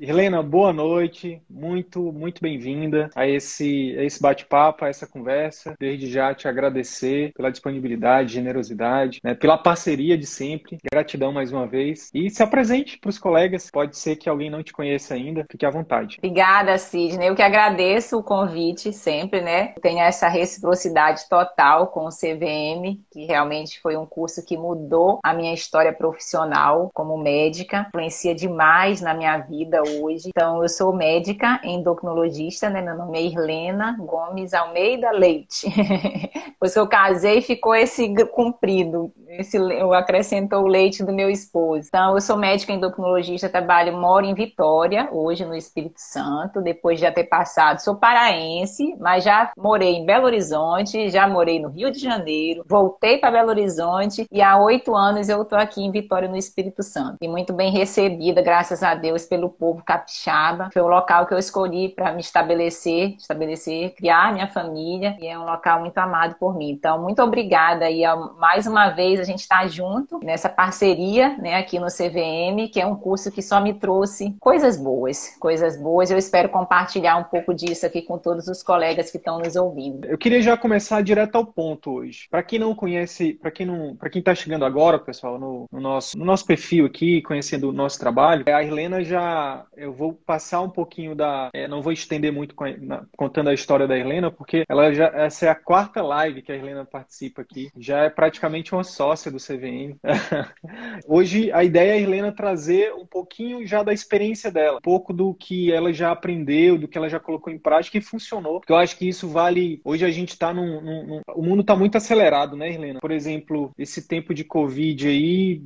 Helena, boa noite, muito, muito bem-vinda a esse, a esse bate-papo, a essa conversa. Desde já te agradecer pela disponibilidade, generosidade, né, pela parceria de sempre. Gratidão mais uma vez. E se apresente para os colegas, pode ser que alguém não te conheça ainda, fique à vontade. Obrigada, Sidney. Eu que agradeço o convite sempre, né? Tenho essa reciprocidade total com o CVM, que realmente foi um curso que mudou a minha história profissional como médica, influencia demais na minha vida hoje. Então, eu sou médica, endocrinologista, né? Meu nome é Irlena Gomes Almeida Leite. Depois que eu casei, ficou esse comprido. Esse, eu acrescentou o leite do meu esposo. Então, eu sou médica endocrinologista, trabalho, moro em Vitória, hoje no Espírito Santo, depois de já ter passado. Sou paraense, mas já morei em Belo Horizonte, já morei no Rio de Janeiro, voltei para Belo Horizonte e há oito anos eu estou aqui em Vitória, no Espírito Santo. E muito bem recebida, graças a Deus, pelo povo capixaba. Foi o local que eu escolhi para me estabelecer, estabelecer, criar minha família e é um local muito amado por mim. Então, muito obrigada e mais uma vez a gente está junto nessa parceria, né, aqui no CVM, que é um curso que só me trouxe coisas boas, coisas boas. Eu espero compartilhar um pouco disso aqui com todos os colegas que estão nos ouvindo. Eu queria já começar direto ao ponto hoje. Para quem não conhece, para quem não, para quem está chegando agora, pessoal, no, no, nosso no nosso perfil aqui, conhecendo o nosso trabalho, a Helena já eu vou passar um pouquinho da. É, não vou estender muito a, na, contando a história da Helena, porque ela já, essa é a quarta live que a Helena participa aqui. Já é praticamente uma sócia do CVM. Hoje a ideia é a Helena trazer um pouquinho já da experiência dela, um pouco do que ela já aprendeu, do que ela já colocou em prática e funcionou. Porque eu acho que isso vale. Hoje a gente está num, num, num, O mundo está muito acelerado, né, Helena? Por exemplo, esse tempo de Covid aí,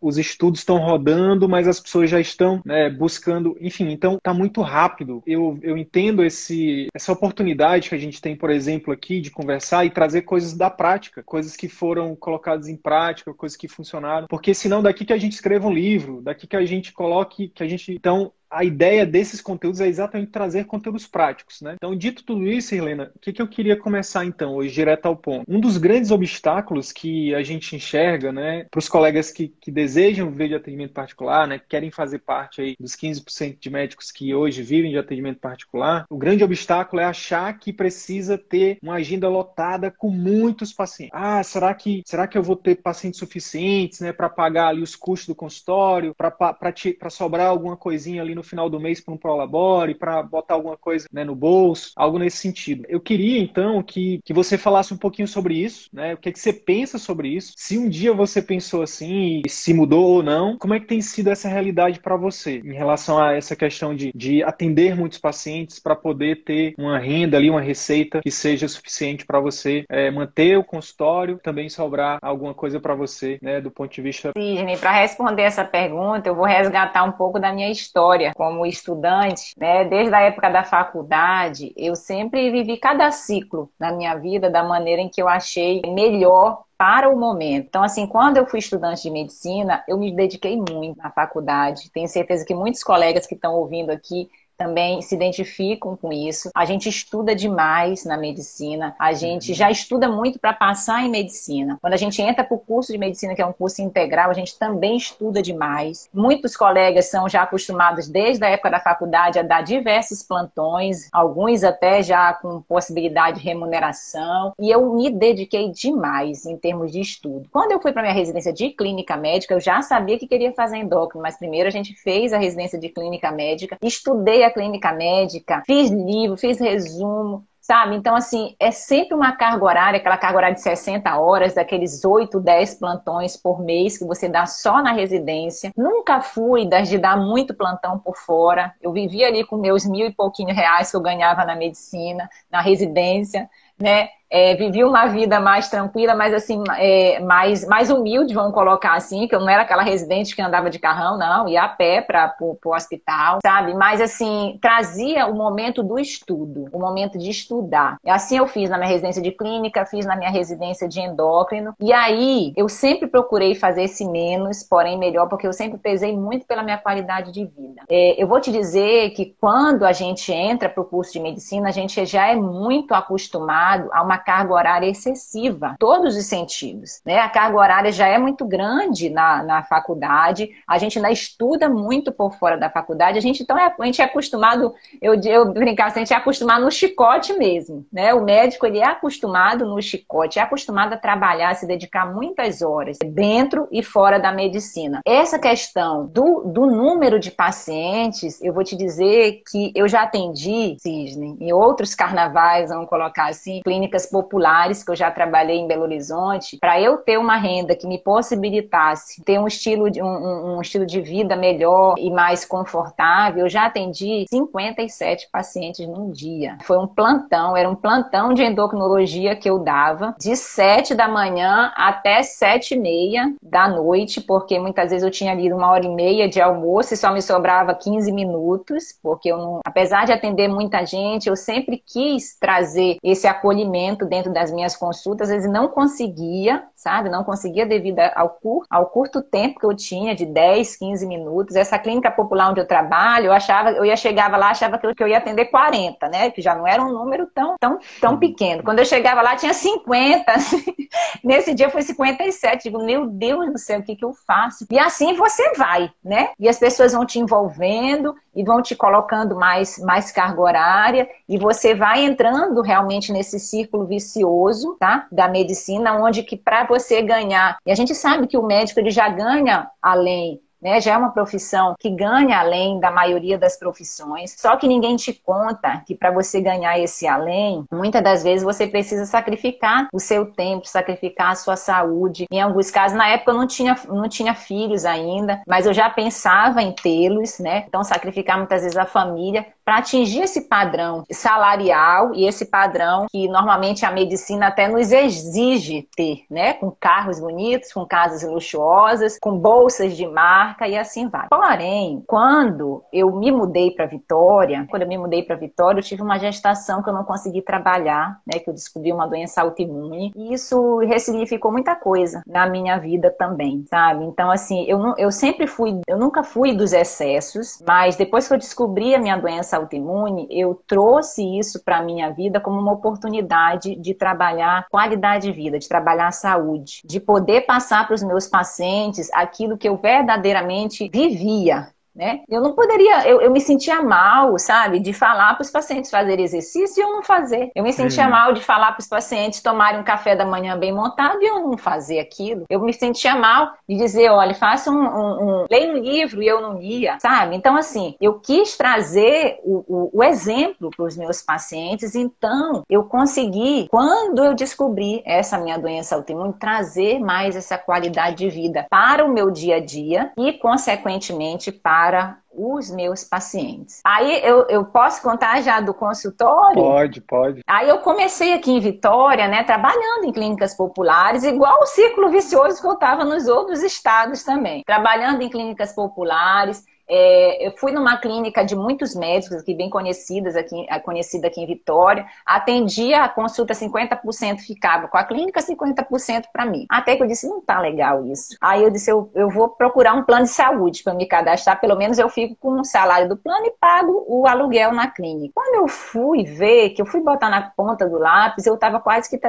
os estudos estão rodando, mas as pessoas já estão né, buscando enfim, então tá muito rápido. Eu, eu entendo esse, essa oportunidade que a gente tem, por exemplo, aqui de conversar e trazer coisas da prática, coisas que foram colocadas em prática, coisas que funcionaram, porque senão daqui que a gente escreva um livro, daqui que a gente coloque, que a gente então a ideia desses conteúdos é exatamente trazer conteúdos práticos, né? Então, dito tudo isso, Helena, o que, que eu queria começar então, hoje, direto ao ponto? Um dos grandes obstáculos que a gente enxerga, né, para os colegas que, que desejam ver de atendimento particular, né, que querem fazer parte aí dos 15% de médicos que hoje vivem de atendimento particular, o grande obstáculo é achar que precisa ter uma agenda lotada com muitos pacientes. Ah, será que, será que eu vou ter pacientes suficientes, né, para pagar ali os custos do consultório, para sobrar alguma coisinha ali no no final do mês para um Prolabore, para botar alguma coisa né, no bolso, algo nesse sentido. Eu queria, então, que, que você falasse um pouquinho sobre isso, né? O que, é que você pensa sobre isso? Se um dia você pensou assim se mudou ou não, como é que tem sido essa realidade para você em relação a essa questão de, de atender muitos pacientes para poder ter uma renda ali, uma receita que seja suficiente para você é, manter o consultório, também sobrar alguma coisa para você, né, do ponto de vista. Sidney, para responder essa pergunta, eu vou resgatar um pouco da minha história como estudante, né, desde a época da faculdade, eu sempre vivi cada ciclo na minha vida da maneira em que eu achei melhor para o momento. Então, assim, quando eu fui estudante de medicina, eu me dediquei muito na faculdade. Tenho certeza que muitos colegas que estão ouvindo aqui também se identificam com isso. A gente estuda demais na medicina, a gente já estuda muito para passar em medicina. Quando a gente entra para o curso de medicina, que é um curso integral, a gente também estuda demais. Muitos colegas são já acostumados desde a época da faculdade a dar diversos plantões, alguns até já com possibilidade de remuneração, e eu me dediquei demais em termos de estudo. Quando eu fui para minha residência de clínica médica, eu já sabia que queria fazer endócrino, mas primeiro a gente fez a residência de clínica médica, estudei a clínica médica, fiz livro, fiz resumo, sabe? Então, assim, é sempre uma carga horária, aquela carga horária de 60 horas, daqueles 8, 10 plantões por mês que você dá só na residência. Nunca fui das de dar muito plantão por fora. Eu vivia ali com meus mil e pouquinho reais que eu ganhava na medicina, na residência, né? É, vivi uma vida mais tranquila, mas assim, é, mais, mais humilde, vamos colocar assim, que eu não era aquela residente que andava de carrão, não, ia a pé para o hospital, sabe? Mas assim, trazia o momento do estudo, o momento de estudar. Assim eu fiz na minha residência de clínica, fiz na minha residência de endócrino, e aí eu sempre procurei fazer esse menos, porém melhor, porque eu sempre pesei muito pela minha qualidade de vida. É, eu vou te dizer que quando a gente entra para o curso de medicina, a gente já é muito acostumado a uma carga horária excessiva, todos os sentidos. Né? A carga horária já é muito grande na, na faculdade, a gente ainda estuda muito por fora da faculdade, a gente então é, a gente é acostumado, eu, eu brincar assim, a gente é acostumado no chicote mesmo. Né? O médico ele é acostumado no chicote, é acostumado a trabalhar, a se dedicar muitas horas dentro e fora da medicina. Essa questão do, do número de pacientes, eu vou te dizer que eu já atendi, Cisne, em outros carnavais, vamos colocar assim, clínicas populares, que eu já trabalhei em Belo Horizonte, para eu ter uma renda que me possibilitasse ter um estilo de, um, um estilo de vida melhor e mais confortável, eu já atendi 57 pacientes num dia. Foi um plantão, era um plantão de endocrinologia que eu dava, de 7 da manhã até 7 e meia da noite, porque muitas vezes eu tinha lido uma hora e meia de almoço e só me sobrava 15 minutos, porque eu não, apesar de atender muita gente, eu sempre quis trazer esse acolhimento dentro das minhas consultas, às vezes não conseguia, sabe? Não conseguia devido ao curto, ao curto tempo que eu tinha, de 10, 15 minutos. Essa clínica popular onde eu trabalho, eu achava, eu ia chegava lá, achava que eu ia atender 40, né? Que já não era um número tão, tão, tão pequeno. Quando eu chegava lá, tinha 50. Nesse dia foi 57. Digo, meu Deus do céu, o que, que eu faço? E assim você vai, né? E as pessoas vão te envolvendo e vão te colocando mais, mais carga horária e você vai entrando realmente nesse círculo vicioso, tá? Da medicina, onde que para você ganhar, e a gente sabe que o médico ele já ganha além né? Já é uma profissão que ganha além da maioria das profissões. Só que ninguém te conta que para você ganhar esse além, muitas das vezes você precisa sacrificar o seu tempo, sacrificar a sua saúde. Em alguns casos, na época eu não tinha, não tinha filhos ainda, mas eu já pensava em tê-los, né? Então sacrificar muitas vezes a família para atingir esse padrão salarial e esse padrão que normalmente a medicina até nos exige ter, né? Com carros bonitos, com casas luxuosas, com bolsas de marca e assim vai. Porém, quando eu me mudei para Vitória, quando eu me mudei para Vitória, eu tive uma gestação que eu não consegui trabalhar, né? Que eu descobri uma doença autoimune e isso ressignificou muita coisa na minha vida também, sabe? Então assim, eu, eu sempre fui, eu nunca fui dos excessos, mas depois que eu descobri a minha doença autoimune, eu trouxe isso para minha vida como uma oportunidade de trabalhar qualidade de vida, de trabalhar saúde, de poder passar para os meus pacientes aquilo que eu verdadeiramente vivia, né? Eu não poderia, eu, eu me sentia mal, sabe, de falar para os pacientes fazerem exercício e eu não fazer. Eu me sentia uhum. mal de falar para os pacientes tomarem um café da manhã bem montado e eu não fazer aquilo. Eu me sentia mal de dizer, olha, faça um, um, um leia um livro e eu não lia, sabe? Então, assim, eu quis trazer o, o, o exemplo para os meus pacientes, então eu consegui, quando eu descobri essa minha doença autoimune, trazer mais essa qualidade de vida para o meu dia a dia e, consequentemente, para para os meus pacientes. Aí eu, eu posso contar já do consultório? Pode, pode. Aí eu comecei aqui em Vitória, né, trabalhando em clínicas populares, igual o círculo vicioso que eu estava nos outros estados também. Trabalhando em clínicas populares, é, eu fui numa clínica de muitos médicos aqui, bem conhecidas aqui, conhecida aqui em Vitória, atendia a consulta 50% ficava com a clínica, 50% para mim. Até que eu disse, não tá legal isso. Aí eu disse, eu, eu vou procurar um plano de saúde para me cadastrar, pelo menos eu fico com o salário do plano e pago o aluguel na clínica. Quando eu fui ver, que eu fui botar na ponta do lápis, eu estava quase que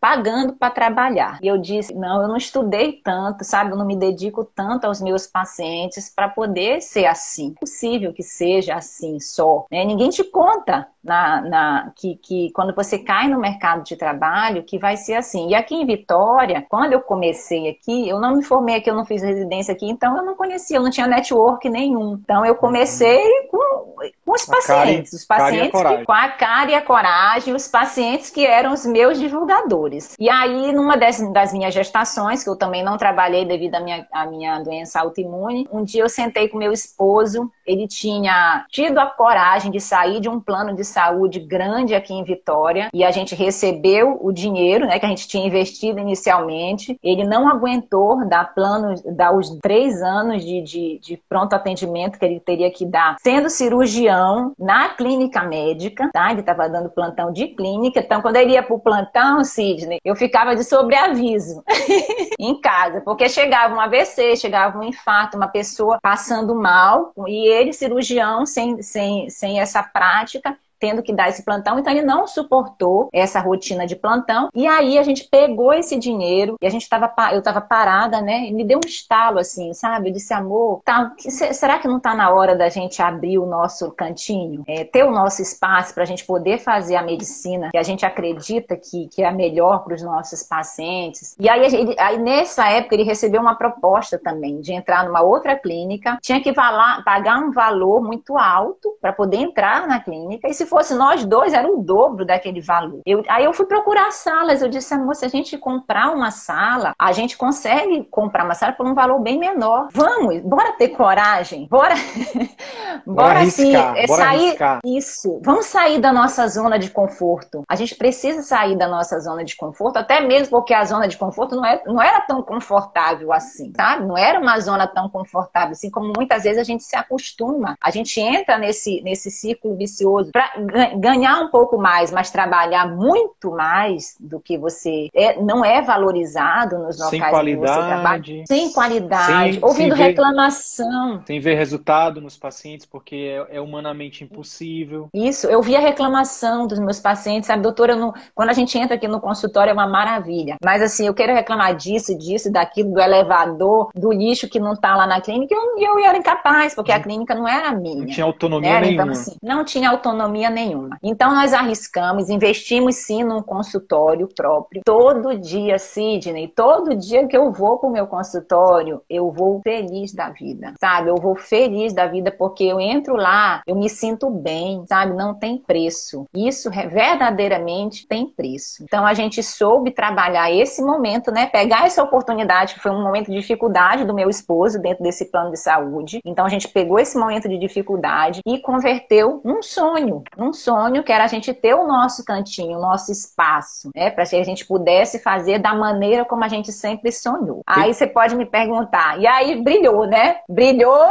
pagando para trabalhar. E eu disse, não, eu não estudei tanto, sabe? Eu não me dedico tanto aos meus pacientes para poder ser assim. É possível que seja assim só. Né? Ninguém te conta na, na que, que quando você cai no mercado de trabalho, que vai ser assim. E aqui em Vitória, quando eu comecei aqui, eu não me formei aqui, eu não fiz residência aqui, então eu não conhecia, eu não tinha network nenhum. Então eu comecei com, com os pacientes, os pacientes que, com a cara e a coragem, os pacientes que eram os meus divulgadores. E aí, numa das, das minhas gestações, que eu também não trabalhei devido à minha, à minha doença autoimune, um dia eu sentei com meu esposo, ele tinha tido a coragem de sair de um plano de saúde grande aqui em Vitória e a gente recebeu o dinheiro, né, que a gente tinha investido inicialmente. Ele não aguentou dar plano, dar os três anos de, de, de pronto atendimento que ele teria que dar, sendo cirurgião na clínica médica, tá? Ele estava dando plantão de clínica, então quando ele ia para o plantão, Sidney, eu ficava de sobreaviso em casa, porque chegava um AVC, chegava um infarto, uma pessoa passando mal e ele, cirurgião, sem, sem, sem essa prática, tendo que dar esse plantão, então ele não suportou essa rotina de plantão. E aí a gente pegou esse dinheiro e a gente tava, eu estava parada, né? E me deu um estalo assim, sabe? Eu disse, amor, tá, será que não está na hora da gente abrir o nosso cantinho? É, ter o nosso espaço para a gente poder fazer a medicina que a gente acredita que, que é a melhor para os nossos pacientes. E aí, ele, aí, nessa época ele recebeu uma proposta também de entrar numa outra clínica, tinha que valar, pagar um valor muito alto para poder entrar na clínica. E se fosse nós dois, era o dobro daquele valor. Eu, aí eu fui procurar salas, eu disse, amor, se a gente comprar uma sala, a gente consegue comprar uma sala por um valor bem menor. Vamos, bora ter coragem, bora, bora, bora arriscar, assim, bora sair, arriscar. isso, vamos sair da nossa zona de conforto. A gente precisa sair da nossa zona de conforto, até mesmo porque a zona de conforto não, é, não era tão confortável assim, sabe? Não era uma zona tão confortável assim, como muitas vezes a gente se acostuma. A gente entra nesse, nesse círculo vicioso. Pra, ganhar um pouco mais, mas trabalhar muito mais do que você é, não é valorizado nos locais sem qualidade, que você trabalha. Sem qualidade, sem, ouvindo sem reclamação. Ver, sem ver resultado nos pacientes, porque é, é, humanamente impossível. Isso, eu vi a reclamação dos meus pacientes, sabe, doutora, não, quando a gente entra aqui no consultório é uma maravilha, mas assim, eu quero reclamar disso, disso, daquilo, do elevador, do lixo que não tá lá na clínica, e eu, eu era incapaz, porque a clínica não era minha. Não tinha autonomia era, então, nenhuma. Então, assim, não tinha autonomia nenhuma. Então nós arriscamos, investimos sim num consultório próprio. Todo dia, Sidney, todo dia que eu vou pro meu consultório, eu vou feliz da vida, sabe? Eu vou feliz da vida porque eu entro lá, eu me sinto bem, sabe? Não tem preço. Isso verdadeiramente tem preço. Então a gente soube trabalhar esse momento, né? Pegar essa oportunidade, que foi um momento de dificuldade do meu esposo dentro desse plano de saúde. Então a gente pegou esse momento de dificuldade e converteu num sonho, num sonho que era a gente ter o nosso cantinho, o nosso espaço, né? Para que a gente pudesse fazer da maneira como a gente sempre sonhou. Aí você pode me perguntar, e aí brilhou, né? Brilhou,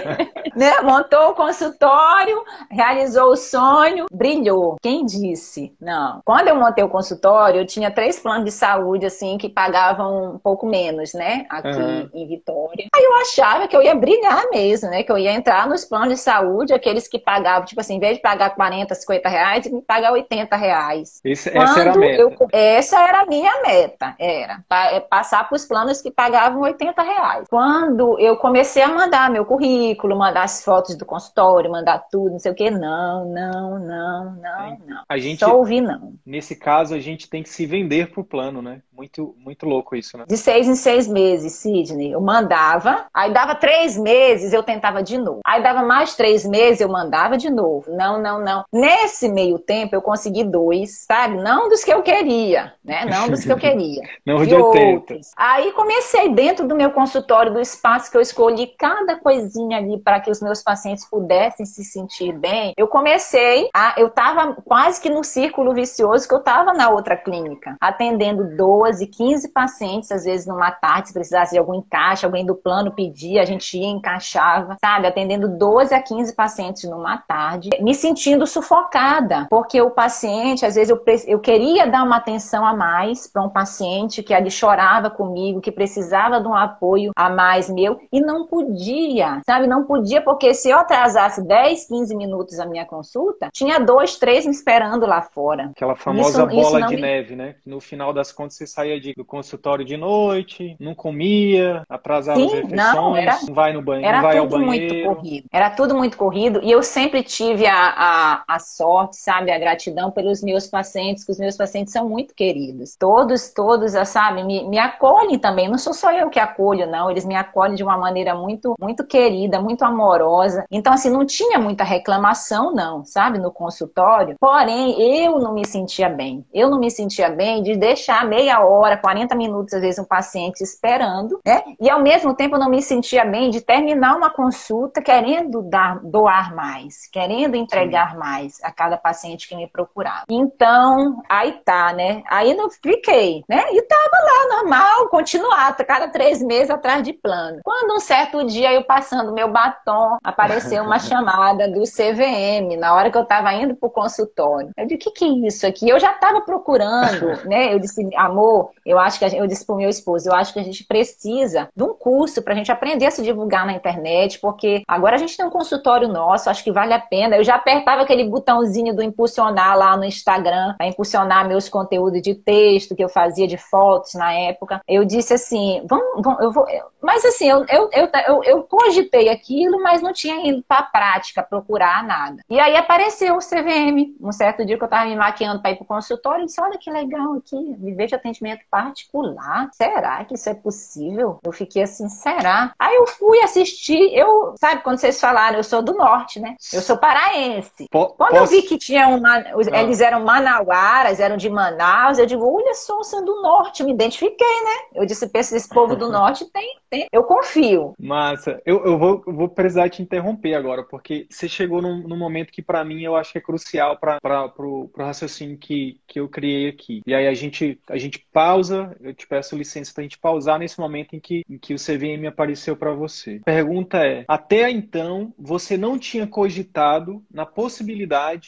né? Montou o consultório, realizou o sonho, brilhou. Quem disse? Não. Quando eu montei o consultório, eu tinha três planos de saúde, assim, que pagavam um pouco menos, né? Aqui uhum. em Vitória. Aí eu achava que eu ia brilhar mesmo, né? Que eu ia entrar nos planos de saúde, aqueles que pagavam, tipo assim, em vez de pagar 40, 50 reais, me pagar 80 reais. Esse, essa era a meta. Eu, essa era a minha meta, era. É passar para os planos que pagavam 80 reais. Quando eu comecei a mandar meu currículo, mandar as fotos do consultório, mandar tudo, não sei o que, não, não, não, não, não. A gente, Só ouvir não. Nesse caso, a gente tem que se vender pro plano, né? Muito, muito louco isso, né? De seis em seis meses, Sidney. Eu mandava, aí dava três meses, eu tentava de novo. Aí dava mais três meses, eu mandava de novo. Não, não, não. Nesse meio tempo, eu consegui dois, sabe? Não dos que eu queria, né? Não dos que eu queria. não de 80. Outros. Aí comecei dentro do meu consultório, do espaço que eu escolhi, cada coisinha ali para que os meus pacientes pudessem se sentir bem. Eu comecei a. Eu tava quase que no círculo vicioso que eu tava na outra clínica, atendendo 12, 15 pacientes, às vezes numa tarde, se precisasse de algum encaixe, alguém do plano pedia, a gente ia, encaixava, sabe? Atendendo 12 a 15 pacientes numa tarde, me sentindo sufocada, porque o paciente, às vezes eu, eu queria dar uma atenção a mais para um paciente que ali chorava comigo, que precisava de um apoio a mais meu, e não podia, sabe? Não podia, porque se eu atrasasse 10, 15 minutos a minha consulta, tinha dois, três me esperando lá fora. Aquela famosa isso, bola isso de me... neve, né? No final das contas, você saía de, do consultório de noite, não comia, atrasava Sim, as refeições, não, era, não vai no banheiro, não vai ao banheiro. Muito corrido. Era tudo muito corrido e eu sempre tive a, a, a sorte, sabe, a gratidão pelos meus pacientes, que os meus pacientes são muito queridos. Todos, todos, sabe, me, me acolhem também. Não sou só eu que acolho, não. Eles me acolhem de uma maneira muito, muito querida, muito amorosa. Então, assim, não tinha muita reclamação, não, sabe, no consultório. Porém, eu não me sentia bem. Eu não me sentia bem de deixar meia hora, 40 minutos, às vezes, um paciente esperando, né? E ao mesmo tempo eu não me sentia bem de terminar uma consulta querendo dar, doar mais, querendo entregar Mais a cada paciente que me procurava. Então, aí tá, né? Aí não fiquei, né? E tava lá, normal, continuar, cada três meses atrás de plano. Quando um certo dia eu passando meu batom, apareceu uma chamada do CVM, na hora que eu tava indo pro consultório. Eu disse, o que que é isso aqui? Eu já tava procurando, né? Eu disse, amor, eu acho que gente, eu disse pro meu esposo, eu acho que a gente precisa de um curso pra gente aprender a se divulgar na internet, porque agora a gente tem um consultório nosso, acho que vale a pena. Eu já apertava aquele botãozinho do impulsionar lá no Instagram, para impulsionar meus conteúdos de texto que eu fazia de fotos na época. Eu disse assim, vamos, vamos eu vou. Mas assim, eu, eu, eu, eu, eu cogitei aquilo, mas não tinha ido pra prática procurar nada. E aí apareceu o CVM. Um certo dia que eu tava me maquiando para ir pro consultório, eu disse, olha que legal aqui, viver de atendimento particular. Será que isso é possível? Eu fiquei assim, será? Aí eu fui assistir, eu, sabe, quando vocês falaram, eu sou do norte, né? Eu sou paraense. Quando eu vi que tinha uma, ah. eles eram manauaras, eram de Manaus, eu digo, olha só, são do norte, me identifiquei, né? Eu disse, pensa, esse povo do norte tem, tem, eu confio. Massa, eu, eu, vou, eu vou precisar te interromper agora, porque você chegou num, num momento que para mim eu acho que é crucial para pro, pro raciocínio que, que eu criei aqui. E aí a gente, a gente pausa, eu te peço licença pra gente pausar nesse momento em que, em que o CVM apareceu para você. A pergunta é: até então você não tinha cogitado na possibilidade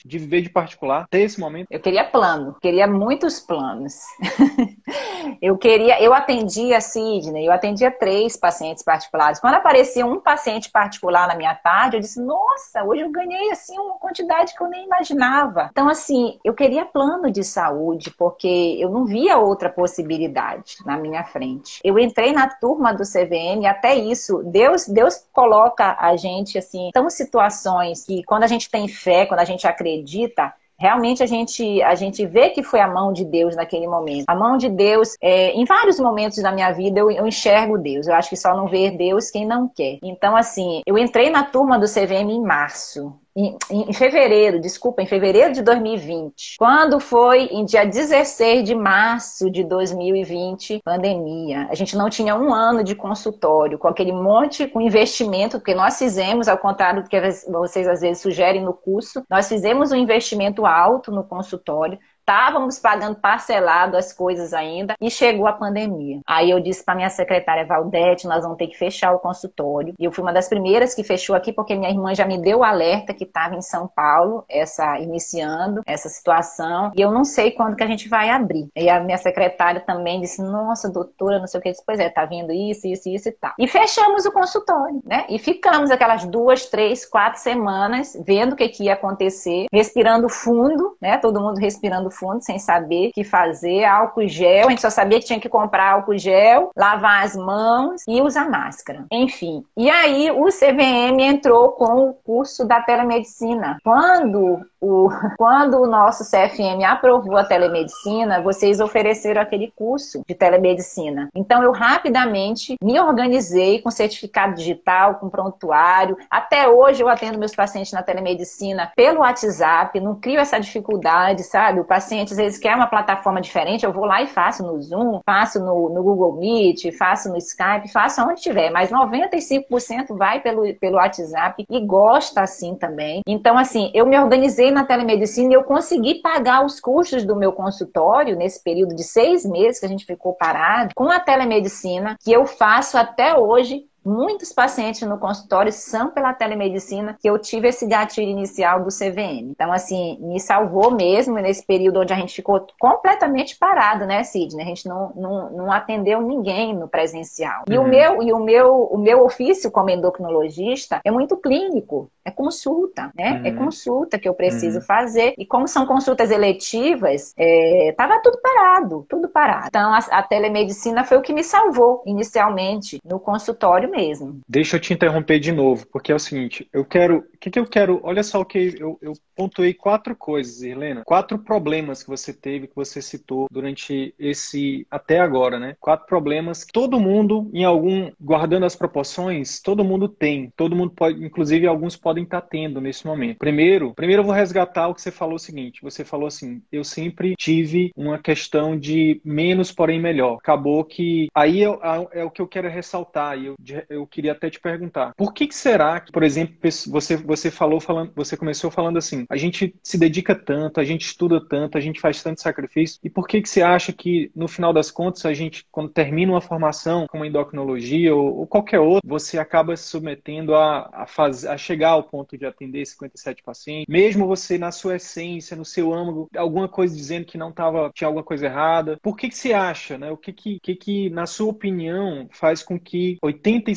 de viver de particular até esse momento? Eu queria plano, queria muitos planos. eu queria, eu atendia Sidney, eu atendia três pacientes particulares. Quando aparecia um paciente particular na minha tarde, eu disse: "Nossa, hoje eu ganhei assim uma quantidade que eu nem imaginava". Então assim, eu queria plano de saúde porque eu não via outra possibilidade na minha frente. Eu entrei na turma do CVM até isso, Deus, Deus coloca a gente assim, tão situações que quando a gente tem fé, quando a gente acredita, realmente a gente, a gente vê que foi a mão de Deus naquele momento. A mão de Deus, é, em vários momentos da minha vida, eu, eu, enxergo Deus. Eu acho que só não vê Deus quem não quer. Então, assim, eu entrei na turma do CVM em março em, em, fevereiro, desculpa, em fevereiro de 2020. Quando foi em dia 16 de março de 2020, pandemia. A gente não tinha um ano de consultório, com aquele monte, com investimento, porque nós fizemos, ao contrário do que vocês às vezes sugerem no curso, nós fizemos um investimento alto no consultório estávamos pagando parcelado as coisas ainda e chegou a pandemia. Aí eu disse para minha secretária Valdete, nós vamos ter que fechar o consultório. E eu fui uma das primeiras que fechou aqui porque minha irmã já me deu o alerta que estava em São Paulo, essa iniciando essa situação, e eu não sei quando que a gente vai abrir. E a minha secretária também disse: "Nossa, doutora, não sei o que, pois é, tá vindo isso, isso, isso e tal". E fechamos o consultório, né? E ficamos aquelas duas, três, quatro semanas vendo o que, que ia acontecer, respirando fundo, né? Todo mundo respirando fundo, sem saber o que fazer, álcool gel, a gente só sabia que tinha que comprar álcool gel, lavar as mãos e usar máscara. Enfim. E aí o CVM entrou com o curso da telemedicina. Quando o, quando o nosso CFM aprovou a telemedicina, vocês ofereceram aquele curso de telemedicina. Então eu rapidamente me organizei com certificado digital, com prontuário. Até hoje eu atendo meus pacientes na telemedicina pelo WhatsApp, não crio essa dificuldade, sabe? O paciente às vezes quer uma plataforma diferente, eu vou lá e faço no Zoom, faço no, no Google Meet, faço no Skype, faço onde tiver, mas 95% vai pelo, pelo WhatsApp e gosta assim também. Então, assim, eu me organizei na telemedicina e eu consegui pagar os custos do meu consultório nesse período de seis meses que a gente ficou parado com a telemedicina, que eu faço até hoje muitos pacientes no consultório são pela telemedicina que eu tive esse gatilho inicial do CVM. Então, assim, me salvou mesmo nesse período onde a gente ficou completamente parado, né, Sidney? A gente não, não, não atendeu ninguém no presencial. E, uhum. o, meu, e o, meu, o meu ofício como endocrinologista é muito clínico, é consulta, né? É uhum. É consulta que eu preciso uhum. fazer. E como são consultas eletivas, estava é, tudo parado, tudo parado. Então, a, a telemedicina foi o que me salvou inicialmente no consultório mesmo. Deixa eu te interromper de novo, porque é o seguinte, eu quero, o que, que eu quero, olha só o que eu, eu pontuei quatro coisas, Helena, quatro problemas que você teve, que você citou durante esse, até agora, né? Quatro problemas que todo mundo, em algum, guardando as proporções, todo mundo tem, todo mundo pode, inclusive alguns podem estar tendo nesse momento. Primeiro, primeiro eu vou resgatar o que você falou o seguinte, você falou assim, eu sempre tive uma questão de menos, porém melhor. Acabou que, aí é, é o que eu quero ressaltar, e eu, eu queria até te perguntar, por que, que será que, por exemplo, você, você falou falando, você começou falando assim, a gente se dedica tanto, a gente estuda tanto, a gente faz tanto sacrifício, e por que que você acha que no final das contas a gente, quando termina uma formação como endocrinologia ou, ou qualquer outra, você acaba se submetendo a, a, faz, a chegar ao ponto de atender 57 pacientes, mesmo você na sua essência, no seu âmago, alguma coisa dizendo que não tava, tinha alguma coisa errada. Por que que você acha, né? O que que, que, que na sua opinião faz com que 85%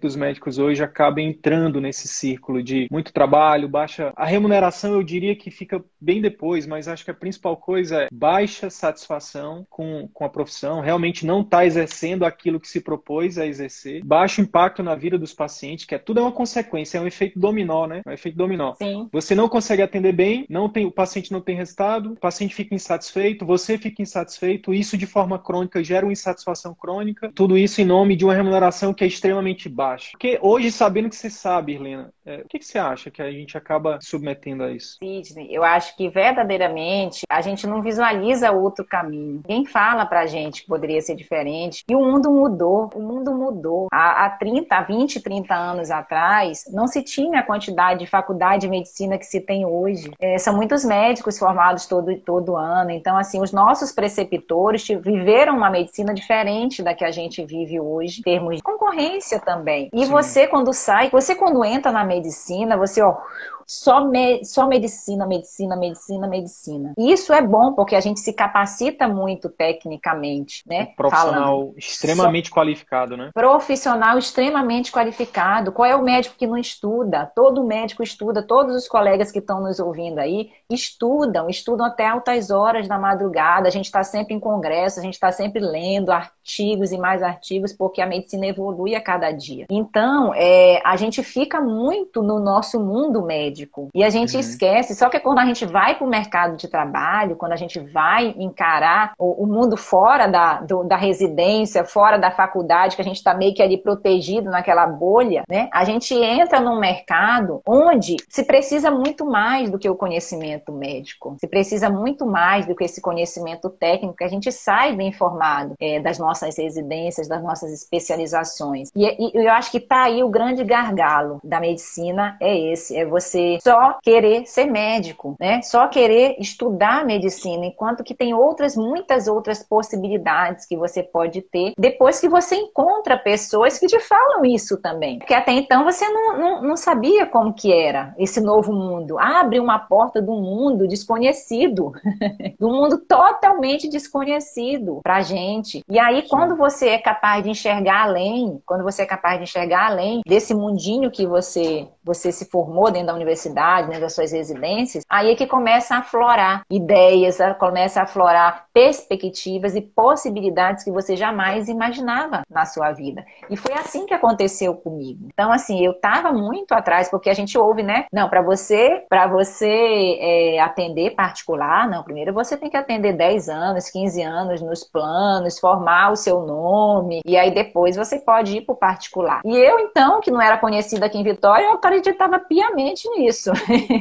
dos médicos hoje acabem entrando nesse círculo de muito trabalho, baixa a remuneração, eu diria que fica bem depois, mas acho que a principal coisa é baixa satisfação com, com a profissão, realmente não está exercendo aquilo que se propôs a exercer, baixo impacto na vida dos pacientes, que é tudo é uma consequência, é um efeito dominó, né? É um efeito dominó. Sim. Você não consegue atender bem, não tem, o paciente não tem resultado, o paciente fica insatisfeito, você fica insatisfeito, isso de forma crônica gera uma insatisfação crônica, tudo isso em nome de uma remuneração que é extremamente baixa. Porque hoje, sabendo que você sabe, Helena, é, o que, que você acha que a gente acaba submetendo a isso? Sidney, eu acho que verdadeiramente a gente não visualiza outro caminho. Ninguém fala pra gente que poderia ser diferente. E o mundo mudou. O mundo mudou. Há, há 30, 20, 30 anos atrás, não se tinha a quantidade de faculdade de medicina que se tem hoje. É, são muitos médicos formados todo, todo ano. Então, assim, os nossos preceptores viveram uma medicina diferente da que a gente vive hoje, em termos de concorrência também. E Sim. você, quando sai, você, quando entra na medicina, você, ó, só, me, só medicina, medicina, medicina, medicina. E isso é bom porque a gente se capacita muito tecnicamente, né? Um profissional Falando. extremamente só... qualificado, né? Profissional extremamente qualificado. Qual é o médico que não estuda? Todo médico estuda, todos os colegas que estão nos ouvindo aí estudam, estudam até altas horas da madrugada. A gente está sempre em congresso, a gente está sempre lendo artigos e mais artigos porque a medicina evolui a cada dia. Então, é, a gente fica muito no nosso mundo médico médico. E a gente uhum. esquece, só que quando a gente vai para o mercado de trabalho, quando a gente vai encarar o, o mundo fora da, do, da residência, fora da faculdade, que a gente está meio que ali protegido naquela bolha, né? A gente entra num mercado onde se precisa muito mais do que o conhecimento médico, se precisa muito mais do que esse conhecimento técnico, que a gente sai bem informado é, das nossas residências, das nossas especializações. E, e eu acho que está aí o grande gargalo da medicina, é esse, é você só querer ser médico, né? Só querer estudar medicina, enquanto que tem outras, muitas outras possibilidades que você pode ter depois que você encontra pessoas que te falam isso também. Porque até então você não, não, não sabia como que era esse novo mundo. Abre uma porta do mundo desconhecido, do mundo totalmente desconhecido pra gente. E aí, quando você é capaz de enxergar além, quando você é capaz de enxergar além desse mundinho que você, você se formou dentro da universidade, universidade, né, das suas residências, aí é que começa a aflorar ideias, começa a aflorar perspectivas e possibilidades que você jamais imaginava na sua vida. E foi assim que aconteceu comigo. Então, assim, eu estava muito atrás, porque a gente ouve, né? Não, para você, para você é, atender particular, não, primeiro você tem que atender 10 anos, 15 anos nos planos, formar o seu nome, e aí depois você pode ir para o particular. E eu, então, que não era conhecida aqui em Vitória, eu acreditava piamente nisso isso.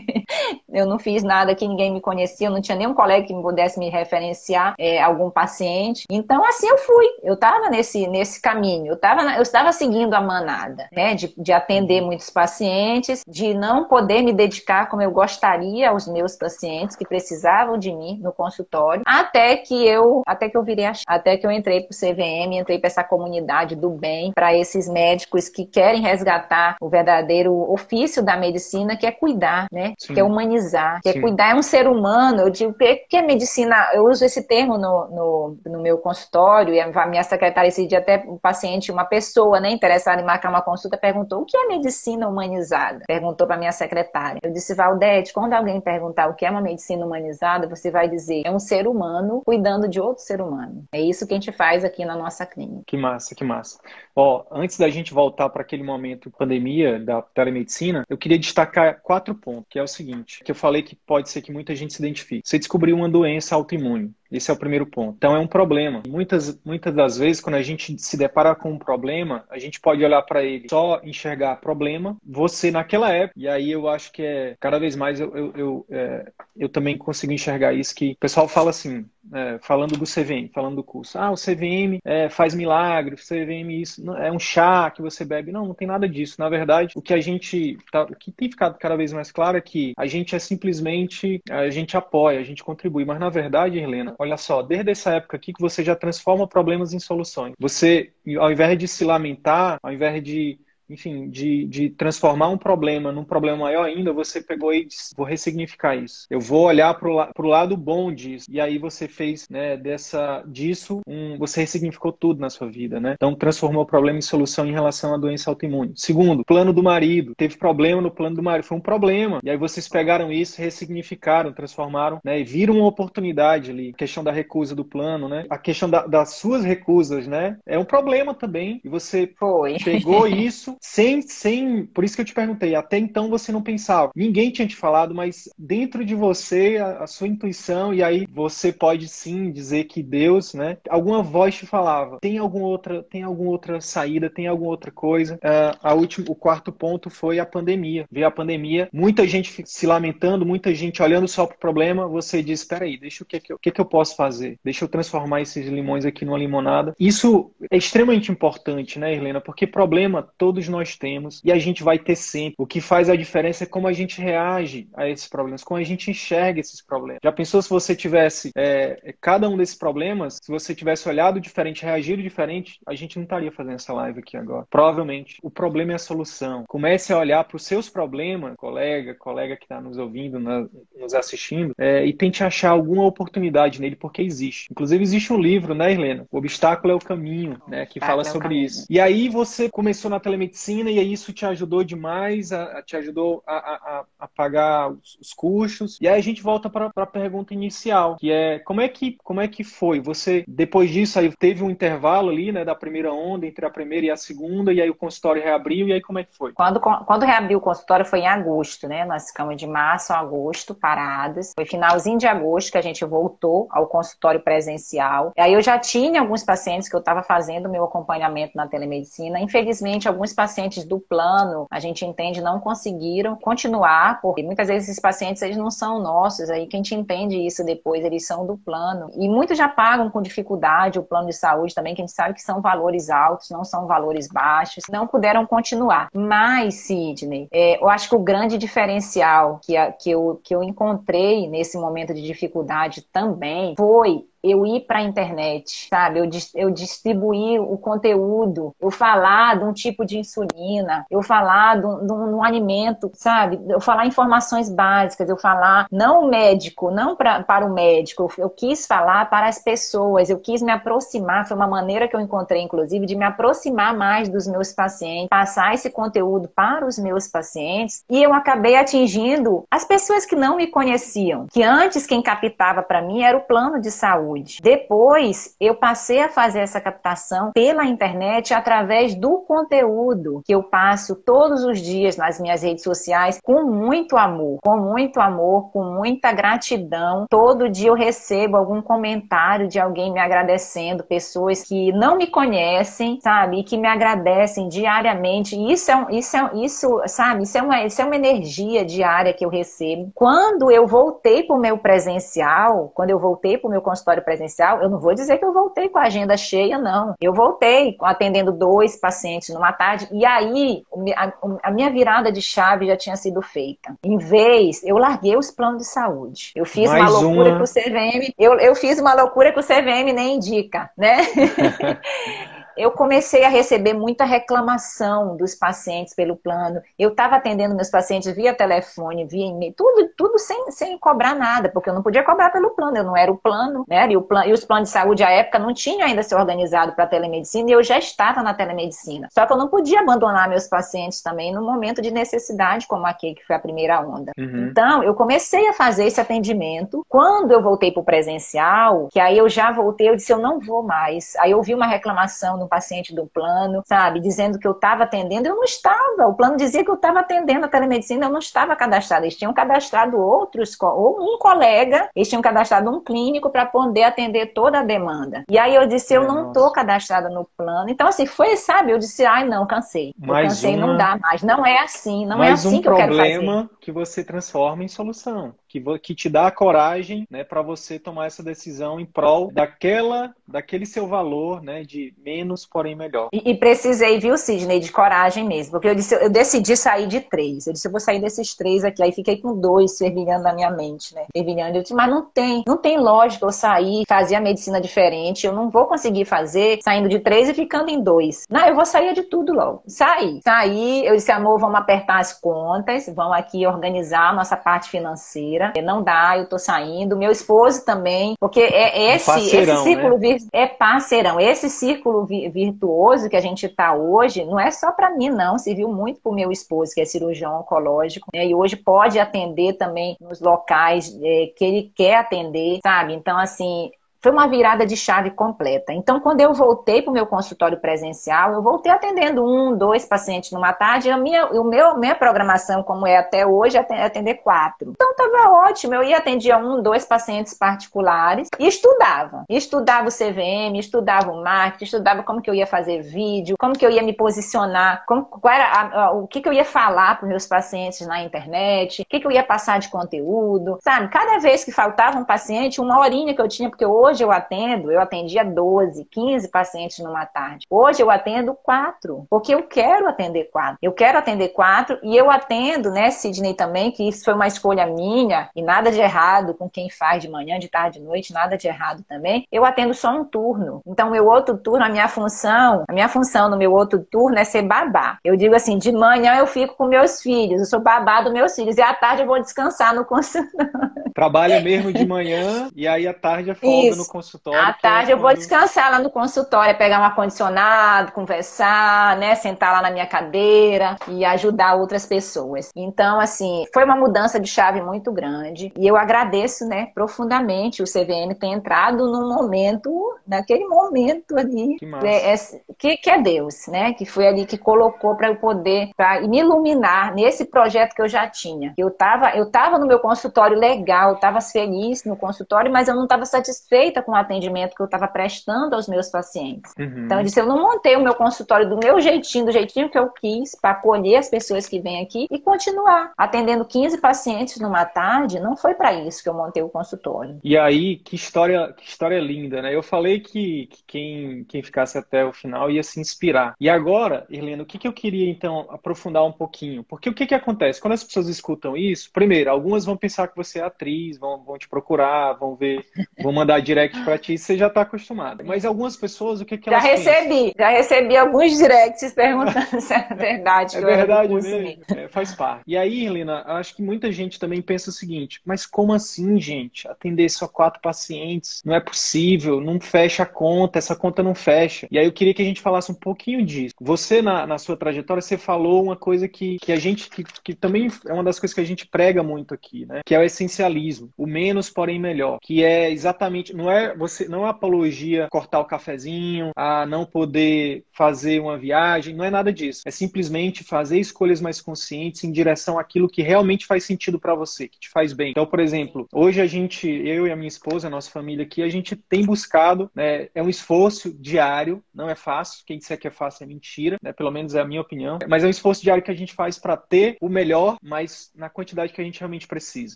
eu não fiz nada que ninguém me conhecia, eu não tinha nenhum colega que me pudesse me referenciar é, algum paciente. Então, assim eu fui. Eu estava nesse, nesse caminho, eu, tava, eu estava seguindo a manada, né? De, de atender uhum. muitos pacientes, de não poder me dedicar como eu gostaria aos meus pacientes que precisavam de mim no consultório, até que eu, até que eu virei a, até que eu entrei para o CVM, entrei para essa comunidade do bem, para esses médicos que querem resgatar o verdadeiro ofício da medicina, que é cuidar, né? Sim. Que é humanizar, que é Sim. é cuidar é um ser humano. Eu digo que, que é medicina, eu uso esse termo no, no, no meu consultório, e a minha secretária esse dia até um paciente, uma pessoa, né, interessada em marcar uma consulta, perguntou o que é medicina humanizada? Perguntou para minha secretária. Eu disse, Valdete, quando alguém perguntar o que é uma medicina humanizada, você vai dizer, é um ser humano cuidando de outro ser humano. É isso que a gente faz aqui na nossa clínica. Que massa, que massa. Ó, antes da gente voltar para aquele momento pandemia da telemedicina, eu queria destacar quatro pontos, que é o seguinte, que eu falei que pode ser que muita gente se identifique. Você descobriu uma doença autoimune. Esse é o primeiro ponto. Então é um problema. Muitas, muitas das vezes, quando a gente se depara com um problema, a gente pode olhar para ele só enxergar problema. Você naquela época, e aí eu acho que é cada vez mais eu, eu, eu, é, eu também consigo enxergar isso que o pessoal fala assim, é, falando do CVM, falando do curso. Ah, o CVM é, faz milagre, o CVM isso é um chá que você bebe. Não, não tem nada disso. Na verdade, o que a gente tá, o que tem ficado cada vez mais claro é que a gente é simplesmente a gente apoia, a gente contribui. Mas na verdade, Helena, olha só, desde essa época aqui que você já transforma problemas em soluções. Você, ao invés de se lamentar, ao invés de enfim, de, de transformar um problema num problema maior ainda, você pegou e disse, vou ressignificar isso. Eu vou olhar para o lado bom disso. E aí você fez né, dessa, disso, um, você ressignificou tudo na sua vida, né? Então transformou o problema em solução em relação à doença autoimune. Segundo, plano do marido. Teve problema no plano do marido. Foi um problema. E aí vocês pegaram isso, ressignificaram, transformaram, né? E viram uma oportunidade ali. A questão da recusa do plano, né? A questão da, das suas recusas, né? É um problema também. E você Foi. pegou isso sem, sem. Por isso que eu te perguntei, até então você não pensava. Ninguém tinha te falado, mas dentro de você, a, a sua intuição, e aí você pode sim dizer que Deus, né? Alguma voz te falava. Tem alguma outra, tem alguma outra saída, tem alguma outra coisa. Uh, a última, o quarto ponto foi a pandemia. Veio a pandemia, muita gente se lamentando, muita gente olhando só para o problema. Você diz: espera aí, deixa o que, que, eu, que, que eu posso fazer? Deixa eu transformar esses limões aqui numa limonada. Isso é extremamente importante, né, Helena? Porque problema todos todos nós temos e a gente vai ter sempre. O que faz a diferença é como a gente reage a esses problemas, como a gente enxerga esses problemas. Já pensou se você tivesse é, cada um desses problemas, se você tivesse olhado diferente, reagido diferente, a gente não estaria fazendo essa live aqui agora. Provavelmente. O problema é a solução. Comece a olhar para os seus problemas, colega, colega que está nos ouvindo, na, nos assistindo, é, e tente achar alguma oportunidade nele, porque existe. Inclusive, existe um livro, né, Helena? O obstáculo é o caminho, né, que fala é sobre isso. E aí você começou na telemedicina medicina e isso te ajudou demais, a, a te ajudou a, a, a pagar os, os, custos. E aí a gente volta para a pergunta inicial, que é como é que como é que foi? Você depois disso aí teve um intervalo ali, né, da primeira onda entre a primeira e a segunda e aí o consultório reabriu e aí como é que foi? Quando quando reabriu o consultório foi em agosto, né? Nós ficamos de março a agosto paradas. Foi finalzinho de agosto que a gente voltou ao consultório presencial. E aí eu já tinha alguns pacientes que eu estava fazendo meu acompanhamento na telemedicina. Infelizmente alguns pacientes pacientes do plano, a gente entende, não conseguiram continuar, porque muitas vezes esses pacientes eles não são nossos, aí quem te entende isso depois, eles são do plano. E muitos já pagam com dificuldade o plano de saúde também, que a gente sabe que são valores altos, não são valores baixos, não puderam continuar. Mas, Sidney, é, eu acho que o grande diferencial que, a, que, eu, que eu encontrei nesse momento de dificuldade também foi eu ir para a internet, sabe? Eu, eu distribuir o conteúdo, eu falar de um tipo de insulina, eu falar de um, de um alimento, sabe? Eu falar informações básicas, eu falar não o médico, não pra, para o médico, eu, eu quis falar para as pessoas, eu quis me aproximar, foi uma maneira que eu encontrei, inclusive, de me aproximar mais dos meus pacientes, passar esse conteúdo para os meus pacientes, e eu acabei atingindo as pessoas que não me conheciam, que antes quem captava para mim era o plano de saúde saúde. Depois, eu passei a fazer essa captação pela internet através do conteúdo que eu passo todos os dias nas minhas redes sociais com muito amor, com muito amor, com muita gratidão. Todo dia eu recebo algum comentário de alguém me agradecendo, pessoas que não me conhecem, sabe, e que me agradecem diariamente. Isso é, isso é, isso, sabe, isso é uma, isso é uma energia diária que eu recebo. Quando eu voltei para o meu presencial, quando eu voltei para o meu consultório presencial, eu não vou dizer que eu voltei com a agenda cheia, não. Eu voltei atendendo dois pacientes numa tarde, e aí a, a minha virada de chave já tinha sido feita. Em vez, eu larguei os planos de saúde. Eu fiz Mais uma loucura uma... que o CVM, eu, eu fiz uma loucura que o CVM nem indica, né? eu comecei a receber muita reclamação dos pacientes pelo plano. Eu estava atendendo meus pacientes via telefone, via e-mail, tudo, tudo sem, sem cobrar nada, porque eu não podia cobrar pelo plano, eu não era o plano, né? E, o plano, e os planos de saúde à época não tinham ainda se organizado para telemedicina e eu já estava na telemedicina. Só que eu não podia abandonar meus pacientes também no momento de necessidade, como aqui, que foi a primeira onda. Uhum. Então, eu comecei a fazer esse atendimento. Quando eu voltei para o presencial, que aí eu já voltei, eu disse, eu não vou mais. Aí eu vi uma reclamação no no paciente do plano, sabe? Dizendo que eu estava atendendo, eu não estava. O plano dizia que eu estava atendendo a telemedicina, eu não estava cadastrada. Eles tinham cadastrado outros, ou um colega, eles tinham cadastrado um clínico para poder atender toda a demanda. E aí eu disse, eu é, não estou cadastrada no plano. Então, assim, foi, sabe? Eu disse, ai, não, cansei. Eu mais cansei, uma... não dá mais. Não é assim, não é assim um que eu quero fazer. problema que você transforma em solução que, que te dá a coragem né, para você tomar essa decisão em prol daquela, daquele seu valor né, de menos, porém melhor. E, e, precisei, viu, Sidney, de coragem mesmo, porque eu, disse, eu decidi sair de três. Eu disse, eu vou sair desses três aqui. Aí fiquei com dois fervilhando na minha mente, né? Fervilhando. Eu disse, mas não tem, não tem lógica eu sair, fazer a medicina diferente. Eu não vou conseguir fazer saindo de três e ficando em dois. Não, eu vou sair de tudo logo. Saí. Saí, eu disse, amor, vamos apertar as contas, vamos aqui organizar a nossa parte financeira não dá, eu tô saindo. Meu esposo também, porque é esse, parceirão, esse círculo né? é parceirão. Esse círculo virtuoso que a gente tá hoje, não é só para mim, não. Serviu muito pro meu esposo, que é cirurgião oncológico, né? E hoje pode atender também nos locais é, que ele quer atender, sabe? Então, assim, foi uma virada de chave completa. Então, quando eu voltei para o meu consultório presencial, eu voltei atendendo um, dois pacientes numa tarde. A minha, o meu, minha programação, como é até hoje, é atender quatro. Então, estava ótimo. Eu ia atendia um, dois pacientes particulares e estudava. Estudava o CVM, estudava o marketing, estudava como que eu ia fazer vídeo, como que eu ia me posicionar, como, qual era a, a, o que, que eu ia falar para os meus pacientes na internet, o que, que eu ia passar de conteúdo, sabe? Cada vez que faltava um paciente, uma horinha que eu tinha, porque hoje Hoje eu atendo, eu atendia 12, 15 pacientes numa tarde. Hoje eu atendo quatro, porque eu quero atender quatro. Eu quero atender quatro e eu atendo, né, Sidney, também, que isso foi uma escolha minha e nada de errado com quem faz de manhã, de tarde, de noite, nada de errado também. Eu atendo só um turno. Então, meu outro turno, a minha função, a minha função no meu outro turno é ser babá. Eu digo assim, de manhã eu fico com meus filhos, eu sou babá dos meus filhos e à tarde eu vou descansar no consultório. Trabalha mesmo de manhã e aí à tarde é folga Isso. no consultório. À tarde é eu vou descansar lá no consultório, pegar um ar-condicionado, conversar, né? Sentar lá na minha cadeira e ajudar outras pessoas. Então, assim, foi uma mudança de chave muito grande. E eu agradeço, né, profundamente o CVM ter entrado num momento, naquele momento ali, que, é, é, que, que, é Deus, né? Que foi ali que colocou para eu poder me iluminar nesse projeto que eu já tinha. Eu tava, eu tava no meu consultório legal, eu tava feliz no consultório, mas eu não estava satisfeita com o atendimento que eu estava prestando aos meus pacientes. Uhum. Então, eu disse: eu não montei o meu consultório do meu jeitinho, do jeitinho que eu quis, para acolher as pessoas que vêm aqui e continuar atendendo 15 pacientes numa tarde. Não foi para isso que eu montei o consultório. E aí, que história, que história linda, né? Eu falei que, que quem, quem ficasse até o final ia se inspirar. E agora, Helena, o que, que eu queria então aprofundar um pouquinho? Porque o que, que acontece? Quando as pessoas escutam isso, primeiro, algumas vão pensar que você é atriz, vão, vão te procurar, vão ver, vão mandar direct para ti, você já está acostumada. Mas algumas pessoas, o que, que elas Já recebi, pensam? já recebi alguns directs perguntando se é verdade. é verdade mesmo, é, faz parte. E aí, Helena, acho que muita gente também pensa o seguinte, mas como assim, gente? Atender só quatro pacientes? Não é possível, não fecha a conta, essa conta não fecha. E aí eu queria que a gente falasse um pouquinho disso. Você, na, na sua trajetória, você falou uma coisa que, que a gente, que, que também é uma das coisas que a gente prega muito aqui, né? Que é o essencialismo. O menos, porém melhor. Que é exatamente, não é você não é apologia cortar o cafezinho, a não poder fazer uma viagem, não é nada disso. É simplesmente fazer escolhas mais conscientes em direção àquilo que realmente faz sentido para você, que te faz bem. Então, por exemplo, hoje a gente, eu e a minha esposa, a nossa família aqui, a gente tem buscado, né, é um esforço diário, não é fácil. Quem disser que é fácil é mentira, né? Pelo menos é a minha opinião. Mas é um esforço diário que a gente faz para ter o melhor, mas na quantidade que a gente realmente precisa.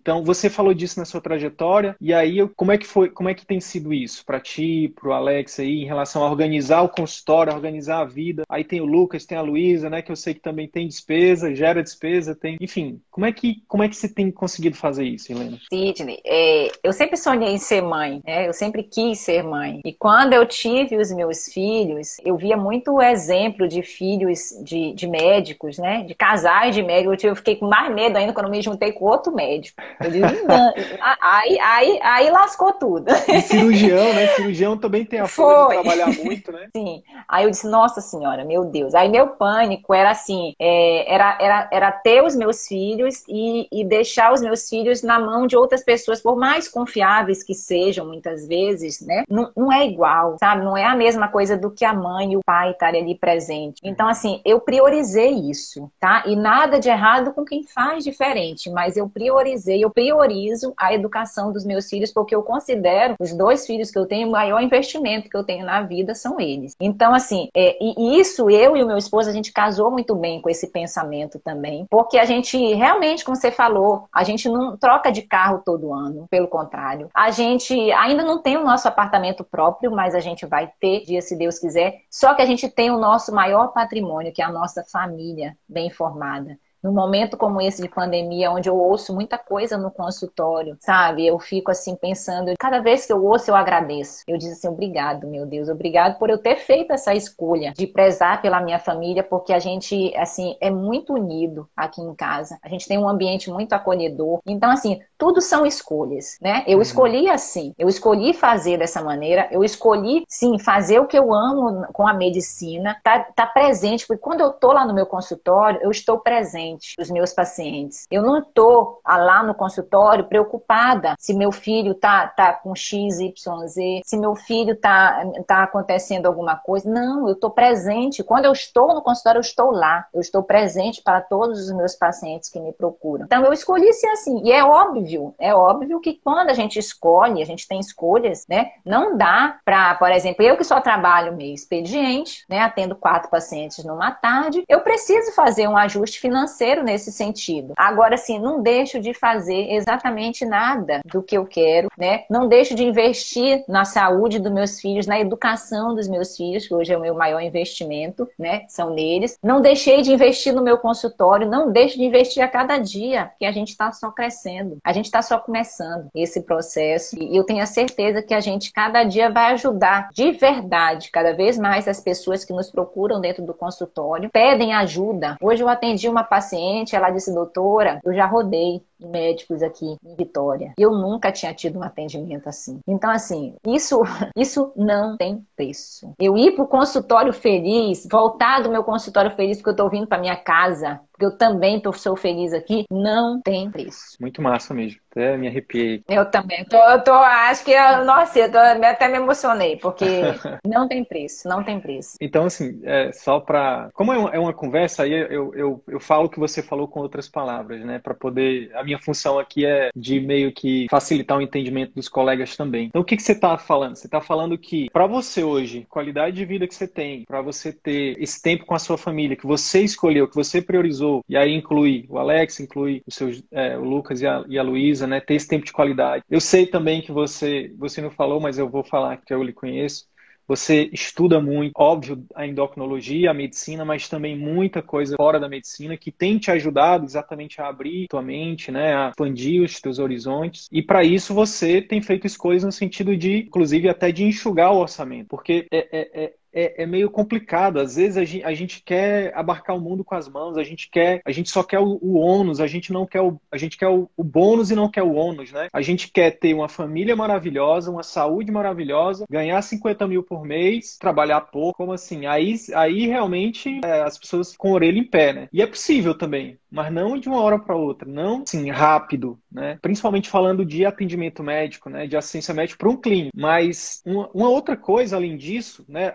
Então, você falou disso na sua trajetória, e aí como é que foi, como é que tem sido isso para ti, para o Alex aí, em relação a organizar o consultório, organizar a vida? Aí tem o Lucas, tem a Luísa, né, que eu sei que também tem despesa, gera despesa, tem, enfim, como é que como é que você tem conseguido fazer isso, Helena? Sidney, é, eu sempre sonhei em ser mãe, né? Eu sempre quis ser mãe. E quando eu tive os meus filhos, eu via muito exemplo de filhos de, de médicos, né? De casais de médicos. Eu fiquei com mais medo ainda quando me juntei com outro médico. Eu não. aí, aí, aí lascou tudo. Cirurgião, né? Cirurgião também tem a forma de trabalhar muito, né? Sim. Aí eu disse, nossa senhora, meu Deus. Aí meu pânico era assim, é, era, era, era ter os meus filhos e, e deixar os meus filhos na mão de outras pessoas, por mais confiáveis que sejam, muitas vezes, né? Não, não é igual, sabe? Não é a mesma coisa do que a mãe e o pai estarem ali presente. Então, assim, eu priorizei isso, tá? E nada de errado com quem faz diferente, mas eu priorizei, eu priorizo a educação dos meus filhos, porque eu considero os dois filhos que eu tenho, o maior investimento que eu tenho na vida são eles. Então, assim, é, e isso eu e o meu esposo, a gente casou muito bem com esse pensamento também, porque a gente realmente, como você falou, a gente não troca de carro todo ano, pelo contrário. A gente ainda não tem o nosso apartamento próprio, mas a gente vai ter, dia se Deus quiser. Só que a gente tem o nosso maior patrimônio, que é a nossa família bem formada num momento como esse de pandemia, onde eu ouço muita coisa no consultório, sabe? Eu fico assim pensando, cada vez que eu ouço, eu agradeço. Eu digo assim, obrigado, meu Deus, obrigado por eu ter feito essa escolha de prezar pela minha família, porque a gente, assim, é muito unido aqui em casa. A gente tem um ambiente muito acolhedor. Então, assim, tudo são escolhas, né? Eu uhum. escolhi assim, eu escolhi fazer dessa maneira, eu escolhi, sim, fazer o que eu amo com a medicina, tá, tá presente, porque quando eu tô lá no meu consultório, eu estou presente os meus pacientes. Eu não estou ah, lá no consultório preocupada se meu filho tá, tá com X, Y, Z, se meu filho tá, tá acontecendo alguma coisa. Não, eu estou presente. Quando eu estou no consultório, eu estou lá. Eu estou presente para todos os meus pacientes que me procuram. Então, eu escolhi ser assim. E é óbvio, é óbvio que quando a gente escolhe, a gente tem escolhas, né? Não dá para, por exemplo, eu que só trabalho meio expediente, né? Atendo quatro pacientes numa tarde, eu preciso fazer um ajuste financeiro nesse sentido. Agora, assim, não deixo de fazer exatamente nada do que eu quero, né? Não deixo de investir na saúde dos meus filhos, na educação dos meus filhos, que hoje é o meu maior investimento, né? São neles. Não deixei de investir no meu consultório, não deixo de investir a cada dia, que a gente está só crescendo, a gente está só começando esse processo. E eu tenho a certeza que a gente cada dia vai ajudar de verdade, cada vez mais as pessoas que nos procuram dentro do consultório, pedem ajuda. Hoje eu atendi uma paciente, ela disse, doutora, eu já rodei médicos aqui em Vitória. Eu nunca tinha tido um atendimento assim. Então, assim, isso, isso não tem preço. Eu ir para o consultório feliz, voltar do meu consultório feliz porque eu estou vindo para minha casa, porque eu também tô, sou feliz aqui, não tem preço. Muito massa mesmo. Até me arrepiei. Eu também. Tô, eu tô, acho que, eu, nossa, eu tô, até me emocionei, porque não tem preço, não tem preço. Então, assim, é, só para. Como é uma, é uma, conversa, aí eu, eu, eu falo o que você falou com outras palavras, né? Para poder. A minha função aqui é de meio que facilitar o entendimento dos colegas também. Então, o que, que você está falando? Você está falando que, para você hoje, qualidade de vida que você tem, para você ter esse tempo com a sua família, que você escolheu, que você priorizou, e aí inclui o Alex, inclui o, seu, é, o Lucas e a, e a Luísa, né? Ter esse tempo de qualidade. Eu sei também que você, você não falou, mas eu vou falar que eu lhe conheço. Você estuda muito, óbvio, a endocrinologia, a medicina, mas também muita coisa fora da medicina que tem te ajudado exatamente a abrir tua mente, né, a expandir os teus horizontes. E para isso você tem feito escolhas no sentido de, inclusive, até de enxugar o orçamento, porque é, é, é é, é meio complicado. Às vezes a gente, a gente, quer abarcar o mundo com as mãos, a gente quer, a gente só quer o, o ônus, a gente não quer o, a gente quer o, o bônus e não quer o ônus, né? A gente quer ter uma família maravilhosa, uma saúde maravilhosa, ganhar 50 mil por mês, trabalhar pouco, como assim? Aí, aí realmente é, as pessoas com a orelha em pé, né? E é possível também mas não de uma hora para outra, não assim rápido, né? Principalmente falando de atendimento médico, né? De assistência médica para um clínico. Mas uma, uma, outra coisa além disso, né?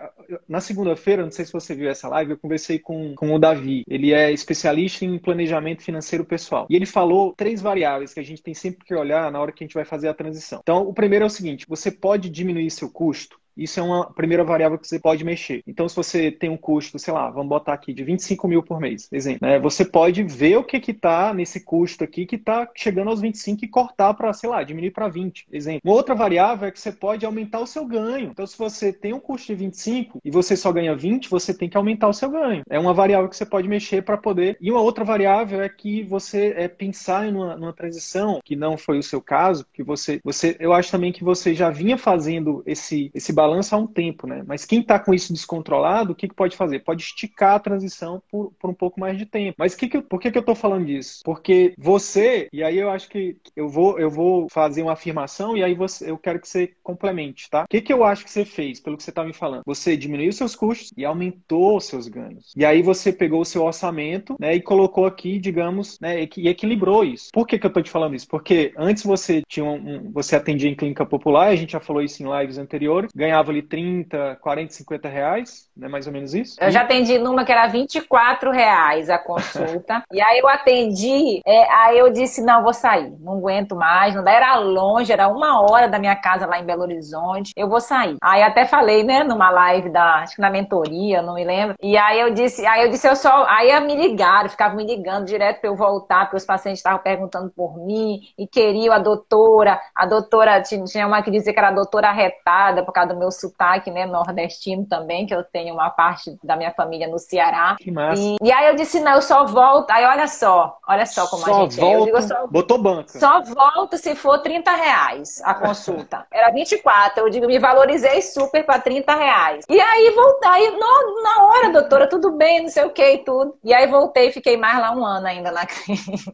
Na segunda-feira, não sei se você viu essa live, eu conversei com, com o Davi. Ele é especialista em planejamento financeiro pessoal e ele falou três variáveis que a gente tem sempre que olhar na hora que a gente vai fazer a transição. Então, o primeiro é o seguinte: você pode diminuir seu custo isso é uma primeira variável que você pode mexer. Então, se você tem um custo, sei lá, vamos botar aqui de 25 mil por mês, exemplo, né? você pode ver o que que está nesse custo aqui que está chegando aos 25 e cortar para, sei lá, diminuir para 20, exemplo. Uma outra variável é que você pode aumentar o seu ganho. Então, se você tem um custo de 25 e você só ganha 20, você tem que aumentar o seu ganho. É uma variável que você pode mexer para poder. E uma outra variável é que você é pensar em uma, numa transição, que não foi o seu caso, porque você, você, eu acho também que você já vinha fazendo esse, esse balanço há um tempo, né? Mas quem está com isso descontrolado, o que, que pode fazer? Pode esticar a transição por, por um pouco mais de tempo. Mas que que, por que, que eu estou falando disso? Porque você, e aí eu acho que eu vou, eu vou fazer uma afirmação e aí você, eu quero que você complemente, tá? O que, que eu acho que você fez, pelo que você está me falando? Você diminuiu seus custos e aumentou seus ganhos. E aí você pegou o seu orçamento né, e colocou aqui, digamos, né, e equilibrou isso. Por que, que eu estou te falando isso? Porque antes você tinha um, você atendia em clínica popular, a gente já falou isso em lives anteriores, ganhava ali 30, 40, 50 reais, né? Mais ou menos isso. Eu já atendi numa que era 24 reais a consulta. e aí eu atendi, é, aí eu disse, não, vou sair, não aguento mais. Não era longe, era uma hora da minha casa lá em Belo Horizonte. Eu vou sair. Aí até falei, né, numa live da, acho que na mentoria, não me lembro. E aí eu disse, aí eu disse, eu só. Aí me ligaram, ficavam me ligando direto pra eu voltar, porque os pacientes estavam perguntando por mim e queriam a doutora. A doutora tinha uma que dizia que era a doutora retada por causa do meu sotaque, né, nordestino também, que eu tenho uma parte da minha família no Ceará. Que massa. E, e aí eu disse, não, eu só volto. Aí olha só, olha só como só a gente volto, é. Eu digo, só, botou banca. Só volto se for 30 reais a consulta. Era 24, eu digo, me valorizei super para 30 reais. E aí voltei, aí, no, na hora, doutora, tudo bem, não sei o que e tudo. E aí voltei, fiquei mais lá um ano ainda na clínica.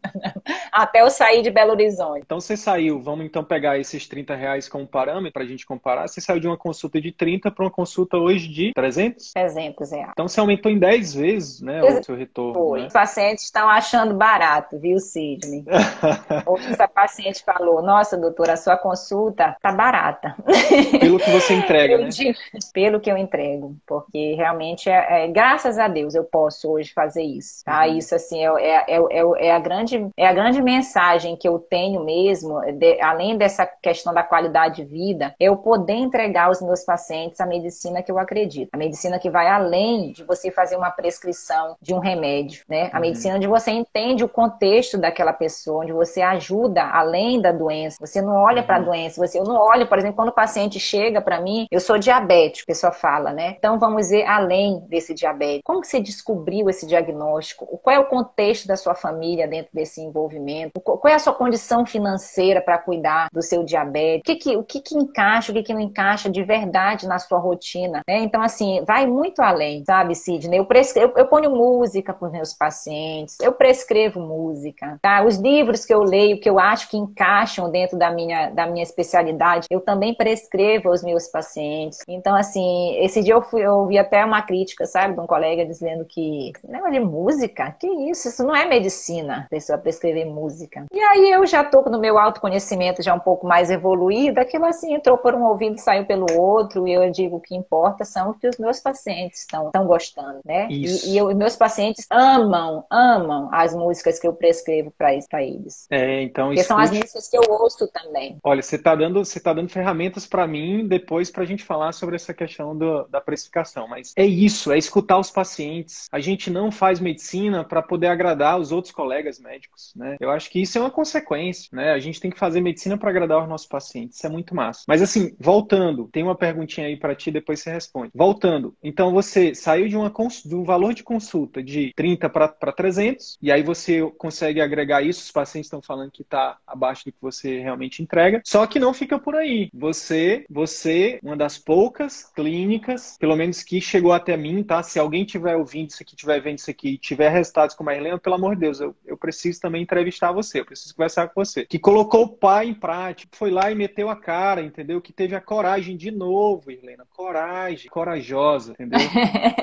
Até eu sair de Belo Horizonte. Então você saiu, vamos então pegar esses 30 reais como parâmetro para a gente comparar. Você saiu de uma consulta de 30 para uma consulta hoje de 300? 300 reais. Então você aumentou em 10 vezes, né, o seu retorno. Foi. Né? Os pacientes estão achando barato, viu, Sidney? Essa paciente falou, nossa, doutora, a sua consulta tá barata. Pelo que você entrega, né? Digo, pelo que eu entrego, porque realmente, é, é, graças a Deus, eu posso hoje fazer isso, tá? Uhum. Isso, assim, é, é, é, é, a grande, é a grande mensagem que eu tenho mesmo, de, além dessa questão da qualidade de vida, eu poder entregar aos meus pacientes a medicina que eu acredito. A medicina que vai além de você fazer uma prescrição de um remédio, né? A uhum. medicina onde você entende o contexto daquela pessoa, onde você ajuda além da doença. Você não olha uhum. para a doença, você eu não olho, por exemplo, quando o paciente chega para mim, eu sou diabético, a pessoa fala, né? Então vamos ver além desse diabetes. Como que você descobriu esse diagnóstico? Qual é o contexto da sua família dentro desse envolvimento? Qual é a sua condição financeira para cuidar do seu diabetes? O que que, o que que encaixa, o que que não encaixa de verdade na sua rotina, né? Então, assim, vai muito além, sabe, Sidney? Eu, eu, eu ponho música para os meus pacientes, eu prescrevo música, tá? Os livros que eu leio, que eu acho que encaixam dentro da minha, da minha especialidade, eu também prescrevo aos meus pacientes. Então, assim, esse dia eu, fui, eu ouvi até uma crítica, sabe, de um colega dizendo que negócio de música, que isso? Isso não é medicina, a pessoa prescrever música. E aí eu já tô no meu autoconhecimento já um pouco mais evoluído, aquilo assim entrou por um ouvido e saiu pelo outro, e eu digo o que importa são o que os meus pacientes estão, estão gostando, né? Isso. E, e eu, meus pacientes amam, amam as músicas que eu prescrevo para eles. É, então Porque escute... são as músicas que eu ouço também. Olha, você está dando, você tá dando ferramentas para mim depois para a gente falar sobre essa questão do, da precificação. Mas é isso, é escutar os pacientes. A gente não faz medicina para poder agradar os outros colegas médicos, né? né? Eu acho que isso é uma consequência, né? A gente tem que fazer medicina para agradar os nossos pacientes, isso é muito massa. Mas assim, voltando, tem uma perguntinha aí para ti, depois você responde. Voltando, então você saiu de, uma, de um valor de consulta de 30 para 300, e aí você consegue agregar isso, os pacientes estão falando que está abaixo do que você realmente entrega, só que não fica por aí. Você, você, uma das poucas clínicas, pelo menos que chegou até mim, tá? Se alguém tiver ouvindo isso aqui, tiver vendo isso aqui tiver resultados como a Helena, pelo amor de Deus, eu, eu preciso também entrevistar você, eu preciso conversar com você. Que colocou o pai em prática, foi lá e meteu a cara, entendeu? Que teve a coragem de novo, Helena. Coragem, corajosa, entendeu?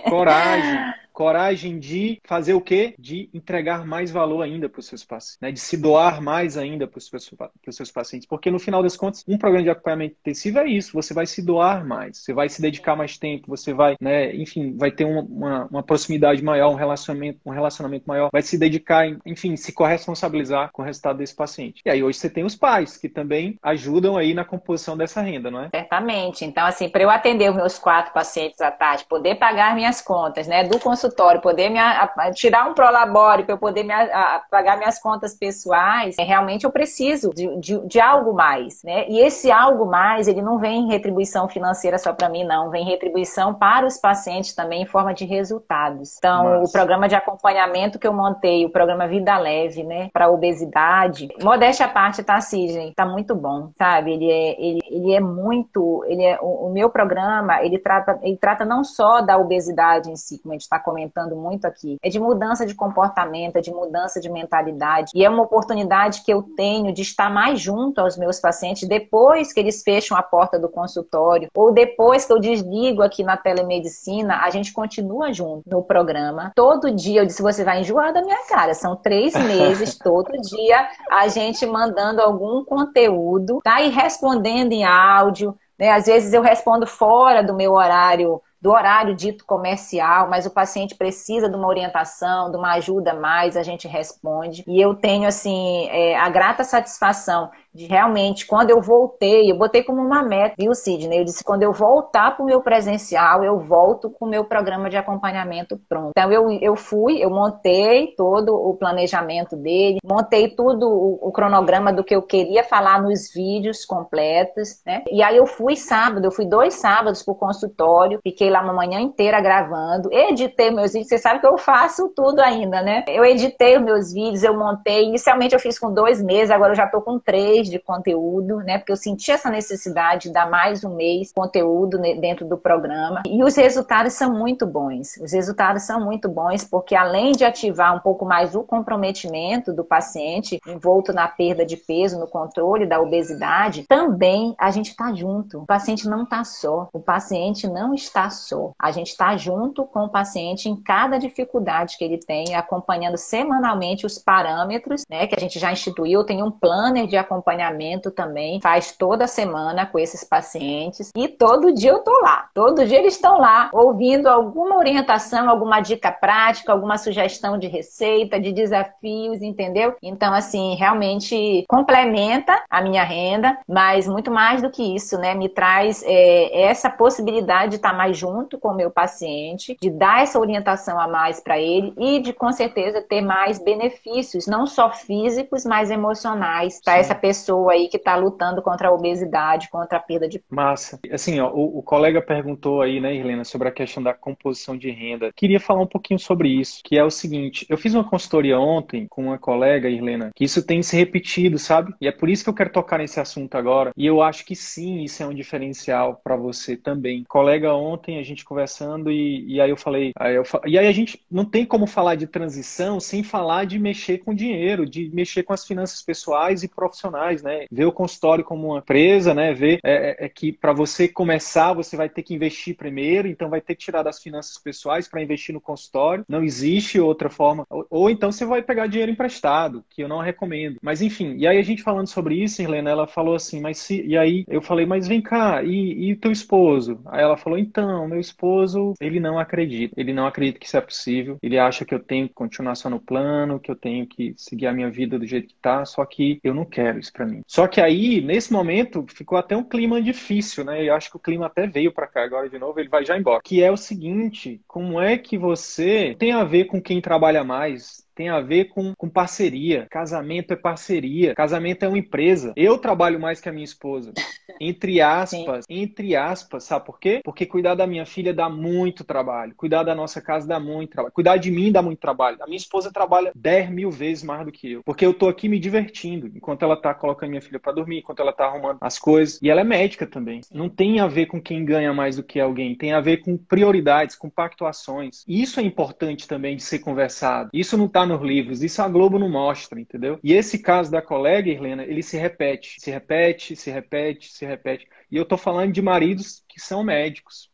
coragem coragem de fazer o quê? De entregar mais valor ainda para os seus pacientes, né? de se doar mais ainda para os seus, seus pacientes. Porque no final das contas, um programa de acompanhamento intensivo é isso: você vai se doar mais, você vai se dedicar mais tempo, você vai, né, enfim, vai ter uma, uma, uma proximidade maior, um relacionamento, um relacionamento maior, vai se dedicar, enfim, se corresponsabilizar com o resultado desse paciente. E aí hoje você tem os pais que também ajudam aí na composição dessa renda, não é? Certamente. Então, assim, para eu atender os meus quatro pacientes à tarde, poder pagar minhas contas, né, do consultório consultório, poder me, a, a, tirar um prolabore para eu poder me, a, pagar minhas contas pessoais, é, realmente eu preciso de, de, de, algo mais, né? E esse algo mais, ele não vem em retribuição financeira só para mim, não, vem retribuição para os pacientes também em forma de resultados. Então, Nossa. o programa de acompanhamento que eu montei, o programa Vida Leve, né, para obesidade, modéstia à parte, tá, Sidney? Tá muito bom, sabe? Ele é, ele, ele é muito, ele é, o, o meu programa, ele trata, ele trata não só da obesidade em si, como a gente está comentando, comentando muito aqui, é de mudança de comportamento, é de mudança de mentalidade. E é uma oportunidade que eu tenho de estar mais junto aos meus pacientes depois que eles fecham a porta do consultório ou depois que eu desligo aqui na telemedicina, a gente continua junto no programa. Todo dia eu disse: você vai enjoar da minha cara. São três meses, todo dia a gente mandando algum conteúdo, tá? E respondendo em áudio. Né? Às vezes eu respondo fora do meu horário do horário dito comercial, mas o paciente precisa de uma orientação, de uma ajuda mais, a gente responde. E eu tenho, assim, é, a grata satisfação de realmente, quando eu voltei, eu botei como uma meta, viu, Sidney? Eu disse, quando eu voltar para o meu presencial, eu volto com o meu programa de acompanhamento pronto. Então, eu, eu fui, eu montei todo o planejamento dele, montei tudo o, o cronograma do que eu queria falar nos vídeos completos, né? E aí eu fui sábado, eu fui dois sábados para o consultório, fiquei lá uma manhã inteira gravando, editei meus vídeos, você sabe que eu faço tudo ainda, né? Eu editei os meus vídeos, eu montei, inicialmente eu fiz com dois meses, agora eu já estou com três mês de conteúdo, né? Porque eu senti essa necessidade de dar mais um mês de conteúdo dentro do programa. E os resultados são muito bons. Os resultados são muito bons porque além de ativar um pouco mais o comprometimento do paciente envolto na perda de peso, no controle da obesidade, também a gente está junto. O paciente não está só. O paciente não está só. A gente está junto com o paciente em cada dificuldade que ele tem, acompanhando semanalmente os parâmetros, né? Que a gente já instituiu. Tem um planner de acompanhamento acompanhamento também, faz toda semana com esses pacientes e todo dia eu tô lá. Todo dia eles estão lá ouvindo alguma orientação, alguma dica prática, alguma sugestão de receita, de desafios, entendeu? Então, assim, realmente complementa a minha renda, mas muito mais do que isso, né? Me traz é, essa possibilidade de estar mais junto com o meu paciente, de dar essa orientação a mais para ele e de, com certeza, ter mais benefícios, não só físicos, mas emocionais para essa pessoa pessoa aí que está lutando contra a obesidade, contra a perda de Massa. Assim, ó, o, o, colega perguntou aí, né, Helena, sobre a questão da composição de renda. Queria falar um pouquinho sobre isso, que é o seguinte, eu fiz uma consultoria ontem com uma colega, Helena, que isso tem se repetido, sabe? E é por isso que eu quero tocar nesse assunto agora. E eu acho que sim, isso é um diferencial para você também. Colega ontem, a gente conversando e, e aí eu falei, aí eu, e aí a gente não tem como falar de transição sem falar de mexer com dinheiro, de mexer com as finanças pessoais e profissionais né? Ver o consultório como uma empresa, né? Ver é, é, é que para você começar, você vai ter que investir primeiro, então vai ter que tirar das finanças pessoais para investir no consultório. Não existe outra forma. Ou, ou, então você vai pegar dinheiro emprestado, que eu não recomendo. Mas enfim, e aí a gente falando sobre isso, Helena, ela falou assim, mas se. E aí eu falei, mas vem cá, e, e teu esposo? Aí ela falou, então, meu esposo, ele não acredita. Ele não acredita que isso é possível. Ele acha que eu tenho que continuar só no plano, que eu tenho que seguir a minha vida do jeito que tá, só que eu não quero isso para mim. Só que aí, nesse momento, ficou até um clima difícil, né? Eu acho que o clima até veio para cá agora de novo, ele vai já embora. Que é o seguinte: como é que você tem a ver com quem trabalha mais? Tem a ver com, com parceria. Casamento é parceria. Casamento é uma empresa. Eu trabalho mais que a minha esposa. Entre aspas, Sim. entre aspas, sabe por quê? Porque cuidar da minha filha dá muito trabalho. Cuidar da nossa casa dá muito trabalho. Cuidar de mim dá muito trabalho. A minha esposa trabalha 10 mil vezes mais do que eu. Porque eu tô aqui me divertindo enquanto ela tá colocando minha filha para dormir, enquanto ela tá arrumando as coisas. E ela é médica também. Não tem a ver com quem ganha mais do que alguém. Tem a ver com prioridades, com pactuações. E isso é importante também de ser conversado. Isso não tá nos livros. Isso a Globo não mostra, entendeu? E esse caso da colega, Irlena, ele se repete. Se repete, se repete, se repete. E eu tô falando de maridos que são médicos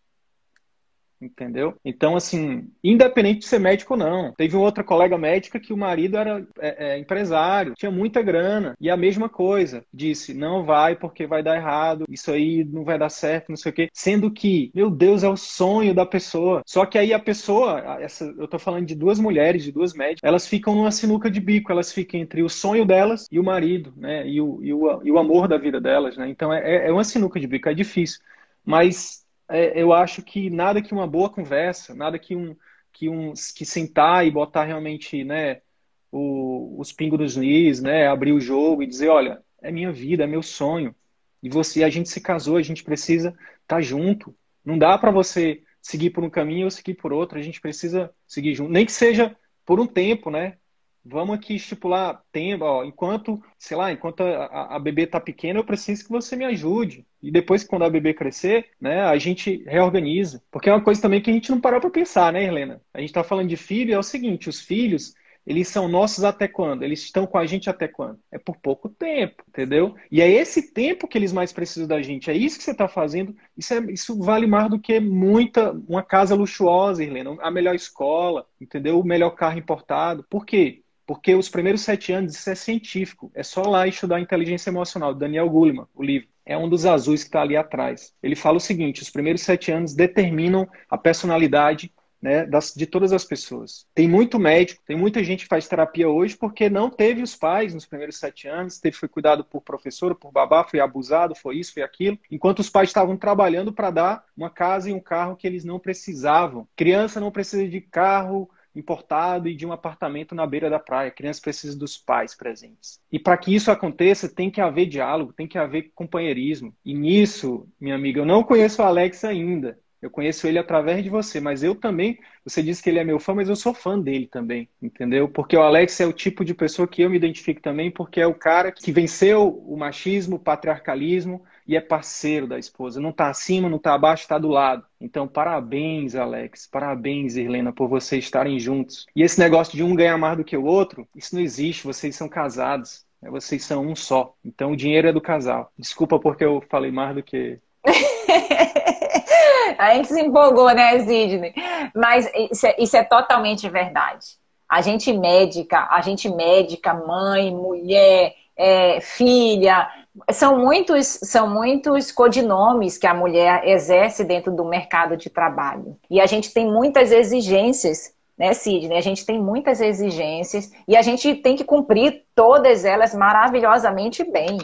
entendeu? Então, assim, independente de ser médico ou não. Teve outra colega médica que o marido era é, é, empresário, tinha muita grana, e a mesma coisa, disse, não vai porque vai dar errado, isso aí não vai dar certo, não sei o quê. Sendo que, meu Deus, é o sonho da pessoa. Só que aí a pessoa, essa, eu tô falando de duas mulheres, de duas médicas, elas ficam numa sinuca de bico, elas ficam entre o sonho delas e o marido, né? E o, e o, e o amor da vida delas, né? Então é, é uma sinuca de bico, é difícil. Mas é, eu acho que nada que uma boa conversa, nada que um que um que sentar e botar realmente, né, o, os pingos dos nis, né, abrir o jogo e dizer, olha, é minha vida, é meu sonho. E você, a gente se casou, a gente precisa estar tá junto. Não dá para você seguir por um caminho ou seguir por outro, a gente precisa seguir junto, nem que seja por um tempo, né? vamos aqui estipular tempo, ó, enquanto, sei lá, enquanto a, a bebê está pequena, eu preciso que você me ajude. E depois, quando a bebê crescer, né, a gente reorganiza. Porque é uma coisa também que a gente não parou para pensar, né, Helena? A gente está falando de filho, é o seguinte, os filhos, eles são nossos até quando? Eles estão com a gente até quando? É por pouco tempo, entendeu? E é esse tempo que eles mais precisam da gente. É isso que você está fazendo. Isso, é, isso vale mais do que muita, uma casa luxuosa, Helena. A melhor escola, entendeu? O melhor carro importado. Por quê? Porque os primeiros sete anos, isso é científico. É só lá estudar inteligência emocional, Daniel Goleman, o livro. É um dos azuis que está ali atrás. Ele fala o seguinte: os primeiros sete anos determinam a personalidade né, das, de todas as pessoas. Tem muito médico, tem muita gente que faz terapia hoje porque não teve os pais nos primeiros sete anos, teve, foi cuidado por professora, por babá, foi abusado, foi isso, foi aquilo, enquanto os pais estavam trabalhando para dar uma casa e um carro que eles não precisavam. Criança não precisa de carro, importado e de um apartamento na beira da praia. A criança precisa dos pais presentes. E para que isso aconteça, tem que haver diálogo, tem que haver companheirismo. E nisso, minha amiga, eu não conheço o Alex ainda. Eu conheço ele através de você, mas eu também, você disse que ele é meu fã, mas eu sou fã dele também, entendeu? Porque o Alex é o tipo de pessoa que eu me identifico também, porque é o cara que venceu o machismo, o patriarcalismo, e é parceiro da esposa. Não está acima, não está abaixo, está do lado. Então, parabéns, Alex. Parabéns, Irlena, por vocês estarem juntos. E esse negócio de um ganhar mais do que o outro, isso não existe. Vocês são casados. Né? Vocês são um só. Então, o dinheiro é do casal. Desculpa porque eu falei mais do que. a gente se empolgou, né, Sidney? Mas isso é, isso é totalmente verdade. A gente médica, a gente médica, mãe, mulher, é, filha, são muitos, são muitos codinomes que a mulher exerce dentro do mercado de trabalho. E a gente tem muitas exigências, né, Sidney? A gente tem muitas exigências e a gente tem que cumprir todas elas maravilhosamente bem.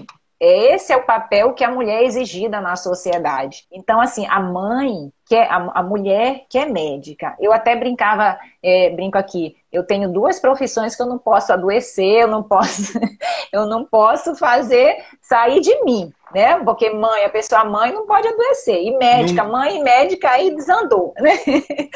Esse é o papel que a mulher é exigida na sociedade. Então, assim, a mãe, que é, a, a mulher que é médica, eu até brincava, é, brinco aqui, eu tenho duas profissões que eu não posso adoecer, eu não posso, eu não posso fazer sair de mim, né? Porque mãe, a pessoa mãe não pode adoecer. E médica, não... mãe e médica aí desandou, né?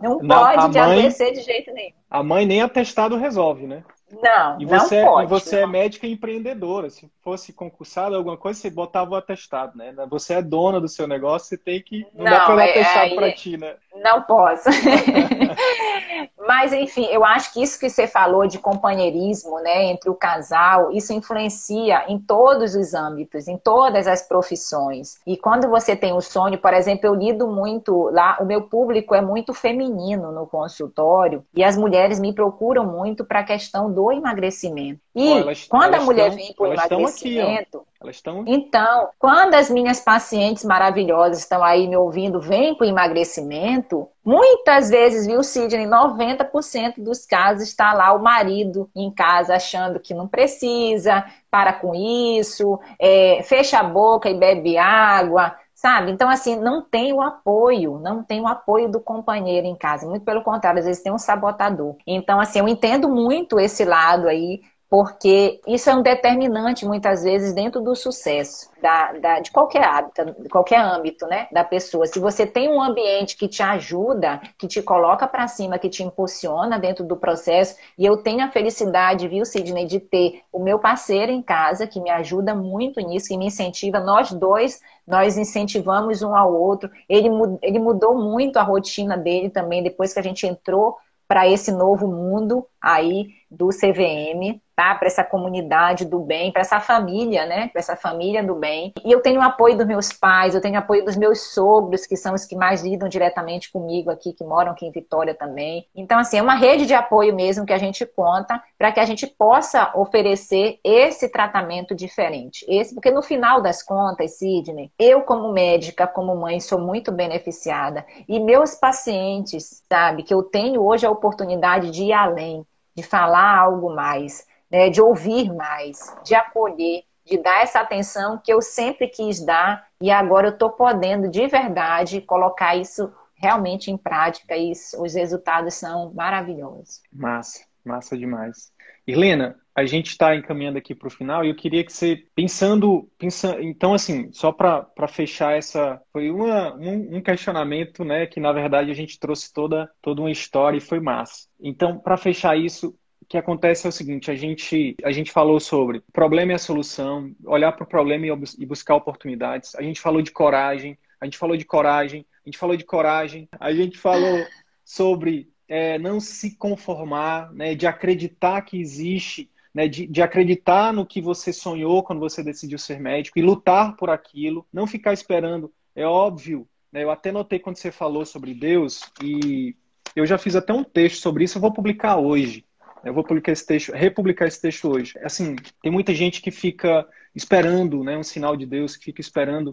Não, não pode de mãe, adoecer de jeito nenhum. A mãe nem atestado resolve, né? Não, e você, não pode. E você é não. é médica empreendedora. Se fosse concursada, alguma coisa, você botava o atestado, né? Você é dona do seu negócio, você tem que. Não, não dá para é, atestado para ti, né? Não posso. Mas, enfim, eu acho que isso que você falou de companheirismo, né, entre o casal, isso influencia em todos os âmbitos, em todas as profissões. E quando você tem o sonho, por exemplo, eu lido muito lá, o meu público é muito feminino no consultório e as mulheres me procuram muito para a questão do emagrecimento. E elas, quando elas a mulher estão, vem para o emagrecimento, aqui, elas estão... Então, quando as minhas pacientes maravilhosas estão aí me ouvindo, vêm o emagrecimento, muitas vezes, viu, Sidney, 90% dos casos está lá o marido em casa achando que não precisa, para com isso, é, fecha a boca e bebe água, sabe? Então, assim, não tem o apoio, não tem o apoio do companheiro em casa. Muito pelo contrário, às vezes tem um sabotador. Então, assim, eu entendo muito esse lado aí porque isso é um determinante muitas vezes dentro do sucesso da, da, de qualquer hábito, de qualquer âmbito, né, da pessoa. Se você tem um ambiente que te ajuda, que te coloca para cima, que te impulsiona dentro do processo, e eu tenho a felicidade, viu, Sidney, de ter o meu parceiro em casa que me ajuda muito nisso, que me incentiva, nós dois, nós incentivamos um ao outro. Ele, ele mudou muito a rotina dele também depois que a gente entrou para esse novo mundo aí do CVM, tá? Para essa comunidade do bem, para essa família, né? Para essa família do bem. E eu tenho apoio dos meus pais, eu tenho apoio dos meus sogros, que são os que mais lidam diretamente comigo aqui, que moram aqui em Vitória também. Então, assim, é uma rede de apoio mesmo que a gente conta para que a gente possa oferecer esse tratamento diferente. Esse, porque no final das contas, Sidney, eu como médica, como mãe, sou muito beneficiada. E meus pacientes, sabe, que eu tenho hoje a oportunidade de ir além de falar algo mais, né, de ouvir mais, de acolher, de dar essa atenção que eu sempre quis dar e agora eu estou podendo de verdade colocar isso realmente em prática e os resultados são maravilhosos. Massa, massa demais. Helena, a gente está encaminhando aqui para o final e eu queria que você, pensando, pensando então assim, só para fechar essa, foi uma, um, um, questionamento, né, que na verdade a gente trouxe toda, toda uma história e foi massa. Então, para fechar isso, que acontece é o seguinte, a gente, a gente falou sobre problema e a solução, olhar para o problema e, e buscar oportunidades, a gente falou de coragem, a gente falou de coragem, a gente falou de coragem, a gente falou sobre é, não se conformar, né, de acreditar que existe né, de, de, acreditar no que você sonhou quando você decidiu ser médico e lutar por aquilo, não ficar esperando. É óbvio, né, eu até notei quando você falou sobre Deus e eu já fiz até um texto sobre isso, eu vou publicar hoje. Eu vou publicar esse texto, republicar esse texto hoje. Assim, tem muita gente que fica esperando, né, um sinal de Deus, que fica esperando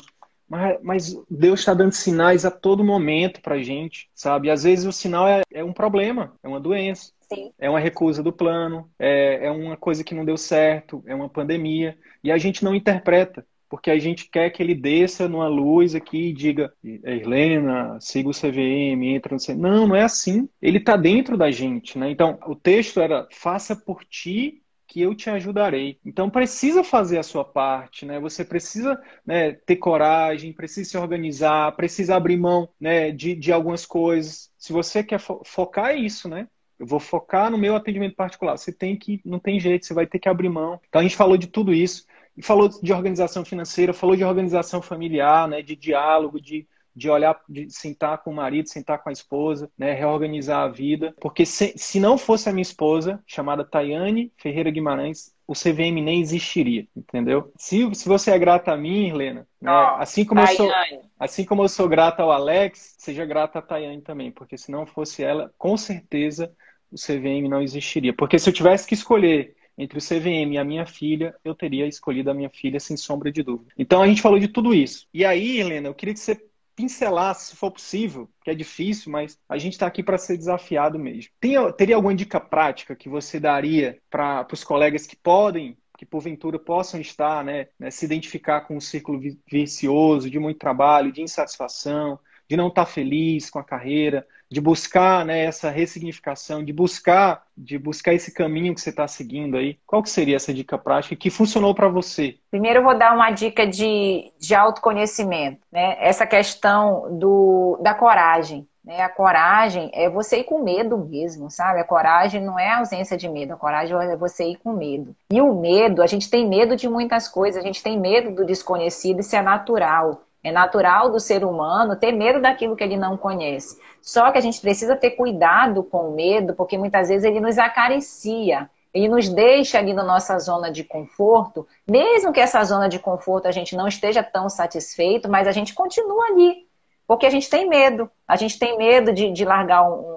mas, mas Deus está dando sinais a todo momento para gente, sabe? E às vezes o sinal é, é um problema, é uma doença. Sim. É uma recusa do plano, é, é uma coisa que não deu certo, é uma pandemia. E a gente não interpreta, porque a gente quer que ele desça numa luz aqui e diga, Helena, siga o CVM, entra no CVM. Não, não é assim. Ele está dentro da gente, né? Então, o texto era, faça por ti que eu te ajudarei. Então precisa fazer a sua parte, né? Você precisa né, ter coragem, precisa se organizar, precisa abrir mão né, de, de algumas coisas. Se você quer fo focar é isso, né? Eu vou focar no meu atendimento particular. Você tem que, não tem jeito, você vai ter que abrir mão. Então a gente falou de tudo isso. E falou de organização financeira, falou de organização familiar, né, de diálogo, de, de olhar, de sentar com o marido, sentar com a esposa, né, reorganizar a vida. Porque se, se não fosse a minha esposa, chamada Tayane Ferreira Guimarães, o CVM nem existiria, entendeu? Se, se você é grata a mim, Helena, né, oh, assim, como eu sou, assim como eu sou grata ao Alex, seja grata a Tayane também, porque se não fosse ela, com certeza o CVM não existiria. Porque se eu tivesse que escolher entre o CVM e a minha filha, eu teria escolhido a minha filha sem sombra de dúvida. Então a gente falou de tudo isso. E aí, Helena, eu queria que você pincelasse, se for possível, que é difícil, mas a gente está aqui para ser desafiado mesmo. Tem, teria alguma dica prática que você daria para os colegas que podem que porventura possam estar, né, né, se identificar com um círculo vicioso de muito trabalho, de insatisfação, de não estar feliz com a carreira, de buscar né, essa ressignificação, de buscar, de buscar esse caminho que você está seguindo aí. Qual que seria essa dica prática que funcionou para você? Primeiro eu vou dar uma dica de, de autoconhecimento, né? Essa questão do, da coragem. Né? A coragem é você ir com medo mesmo, sabe? A coragem não é a ausência de medo, a coragem é você ir com medo. E o medo, a gente tem medo de muitas coisas, a gente tem medo do desconhecido, isso é natural. É natural do ser humano ter medo daquilo que ele não conhece. Só que a gente precisa ter cuidado com o medo, porque muitas vezes ele nos acaricia, ele nos deixa ali na nossa zona de conforto, mesmo que essa zona de conforto a gente não esteja tão satisfeito, mas a gente continua ali, porque a gente tem medo. A gente tem medo de, de largar um,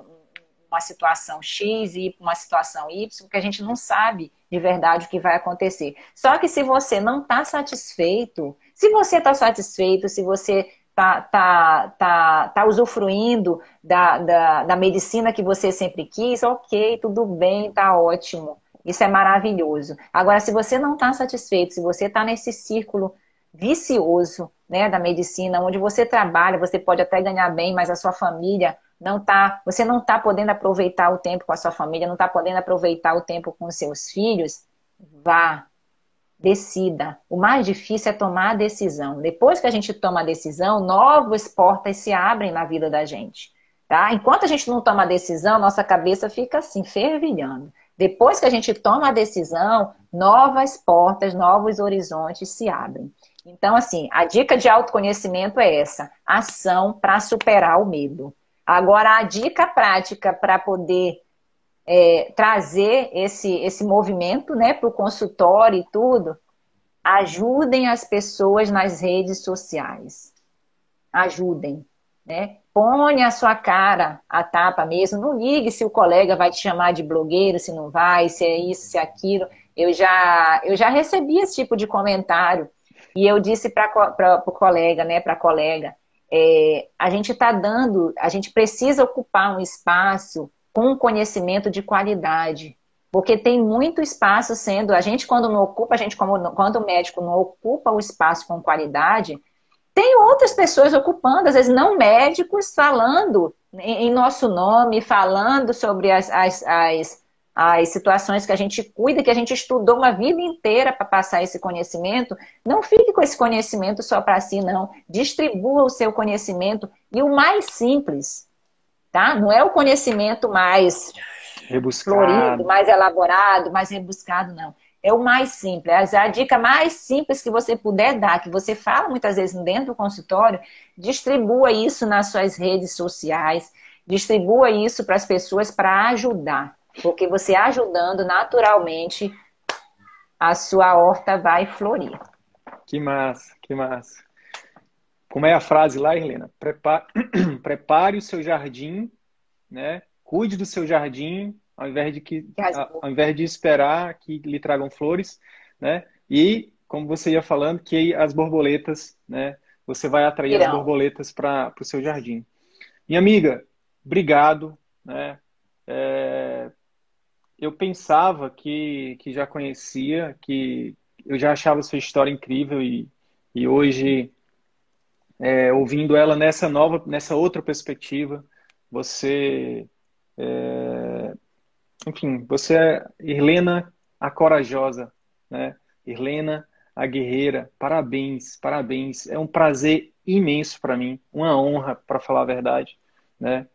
uma situação X e ir para uma situação Y, porque a gente não sabe de verdade o que vai acontecer. Só que se você não está satisfeito, se você está satisfeito, se você está tá, tá, tá usufruindo da, da, da medicina que você sempre quis, ok, tudo bem, tá ótimo. Isso é maravilhoso. Agora, se você não está satisfeito, se você está nesse círculo vicioso, né, da medicina, onde você trabalha, você pode até ganhar bem, mas a sua família não tá, você não está podendo aproveitar o tempo com a sua família, não está podendo aproveitar o tempo com os seus filhos, vá, decida. O mais difícil é tomar a decisão. Depois que a gente toma a decisão, novas portas se abrem na vida da gente. Tá? Enquanto a gente não toma a decisão, nossa cabeça fica assim, fervilhando. Depois que a gente toma a decisão, novas portas, novos horizontes se abrem. Então, assim, a dica de autoconhecimento é essa: ação para superar o medo. Agora, a dica prática para poder é, trazer esse, esse movimento né, para o consultório e tudo, ajudem as pessoas nas redes sociais. Ajudem. Né? Põe a sua cara a tapa mesmo. Não ligue se o colega vai te chamar de blogueiro, se não vai, se é isso, se é aquilo. Eu já, eu já recebi esse tipo de comentário. E eu disse para o colega, né, para colega, é, a gente está dando, a gente precisa ocupar um espaço com conhecimento de qualidade. Porque tem muito espaço sendo. A gente, quando não ocupa, a gente, como, quando o médico não ocupa o espaço com qualidade, tem outras pessoas ocupando, às vezes não médicos, falando em, nosso nome, falando sobre as, as, as, as situações que a gente cuida, que a gente estudou uma vida inteira para passar esse conhecimento. Não fique com esse conhecimento só para si, não. Distribua o seu conhecimento. E o mais simples, tá? Não é o conhecimento mais rebuscado. florido, mais elaborado, mais rebuscado, não. É o mais simples. É a dica mais simples que você puder dar, que você fala muitas vezes dentro do consultório, distribua isso nas suas redes sociais, distribua isso para as pessoas para ajudar. Porque você ajudando naturalmente, a sua horta vai florir. Que massa, que massa. Como é a frase lá, Helena? Prepare, prepare o seu jardim, né? Cuide do seu jardim, ao invés de que, ao invés de esperar que lhe tragam flores, né? E como você ia falando, que as borboletas, né? Você vai atrair Irão. as borboletas para o seu jardim. Minha amiga, obrigado, né? É, eu pensava que, que já conhecia, que eu já achava sua história incrível e, e hoje é, ouvindo ela nessa nova, nessa outra perspectiva. Você, é, enfim, você é Irlena a corajosa, né? Irlena a guerreira. Parabéns, parabéns. É um prazer imenso para mim, uma honra, para falar a verdade, né?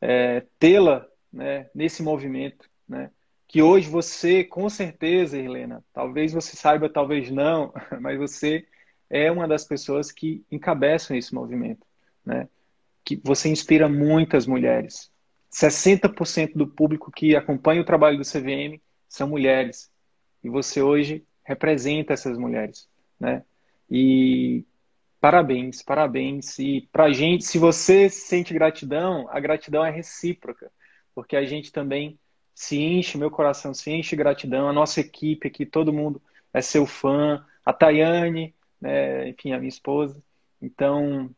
É, tê-la né, nesse movimento, né? Que hoje você, com certeza, Irlena, talvez você saiba, talvez não, mas você é uma das pessoas que encabeçam esse movimento, né? Que você inspira muitas mulheres. 60% do público que acompanha o trabalho do CVM são mulheres. E você hoje representa essas mulheres, né? E parabéns, parabéns. E pra gente, se você sente gratidão, a gratidão é recíproca, porque a gente também se enche, meu coração se enche de gratidão, a nossa equipe aqui, todo mundo é seu fã, a Tayane, né? enfim, a minha esposa. Então,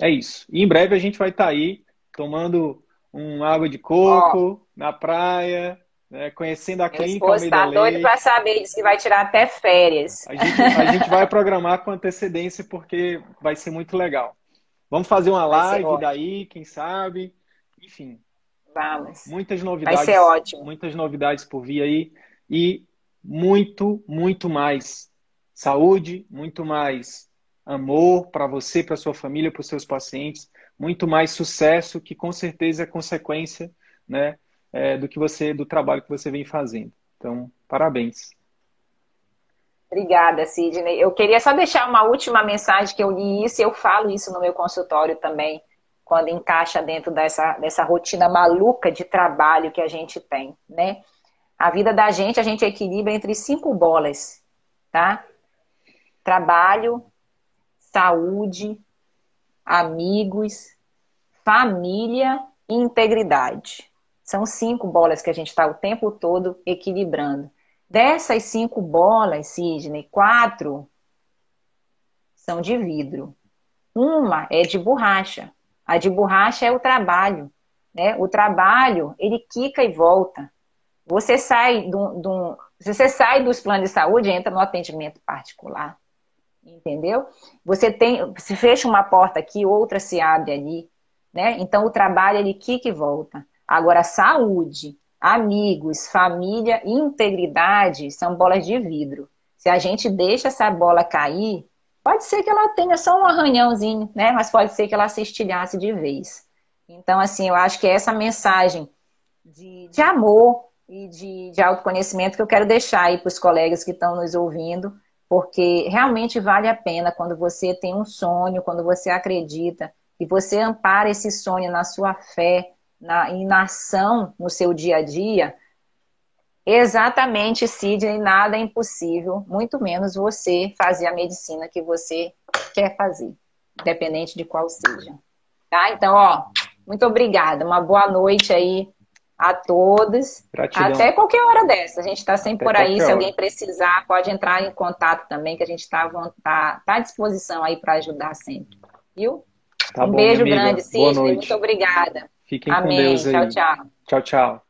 é isso. E em breve a gente vai estar tá aí tomando um água de coco oh. na praia, né? conhecendo a Minha clínica Almeida está doido para saber, diz que vai tirar até férias. A gente, a gente vai programar com antecedência porque vai ser muito legal. Vamos fazer uma live daí, quem sabe. Enfim. Vamos. Muitas novidades. Vai ser ótimo. Muitas novidades por vir aí. E muito, muito mais saúde, muito mais amor para você, para sua família, para os seus pacientes, muito mais sucesso, que com certeza é consequência né, é, do que você, do trabalho que você vem fazendo. Então, parabéns. Obrigada, Sidney. Eu queria só deixar uma última mensagem que eu li isso e eu falo isso no meu consultório também, quando encaixa dentro dessa, dessa rotina maluca de trabalho que a gente tem, né? A vida da gente, a gente equilibra entre cinco bolas, tá? trabalho, saúde, amigos, família e integridade. São cinco bolas que a gente está o tempo todo equilibrando. Dessas cinco bolas, Sidney, quatro são de vidro. Uma é de borracha. A de borracha é o trabalho. Né? O trabalho, ele quica e volta. Você sai do, do, você sai dos planos de saúde e entra no atendimento particular. entendeu? Você tem, se fecha uma porta aqui, outra se abre ali, né? Então o trabalho ele que que volta. Agora saúde, amigos, família e integridade são bolas de vidro. Se a gente deixa essa bola cair, pode ser que ela tenha só um arranhãozinho, né? Mas pode ser que ela se estilhasse de vez. Então, assim, eu acho que é essa mensagem de, de amor e de, de autoconhecimento que eu quero deixar aí para os colegas que estão nos ouvindo, porque realmente vale a pena quando você tem um sonho, quando você acredita e você ampara esse sonho na sua fé, na, e na ação no seu dia a dia. Exatamente, Sidney, nada é impossível, muito menos você fazer a medicina que você quer fazer, independente de qual seja. Tá? Então, ó, muito obrigada. Uma boa noite aí a todos. Gratidão. Até qualquer hora dessa. A gente está sempre Até por aí. Se hora. alguém precisar, pode entrar em contato também, que a gente está tá, tá à disposição aí para ajudar sempre. Viu? Tá um bom, beijo grande, Sidney. Muito obrigada. Fiquem Amém. com Deus aí. Tchau, tchau. Tchau, tchau.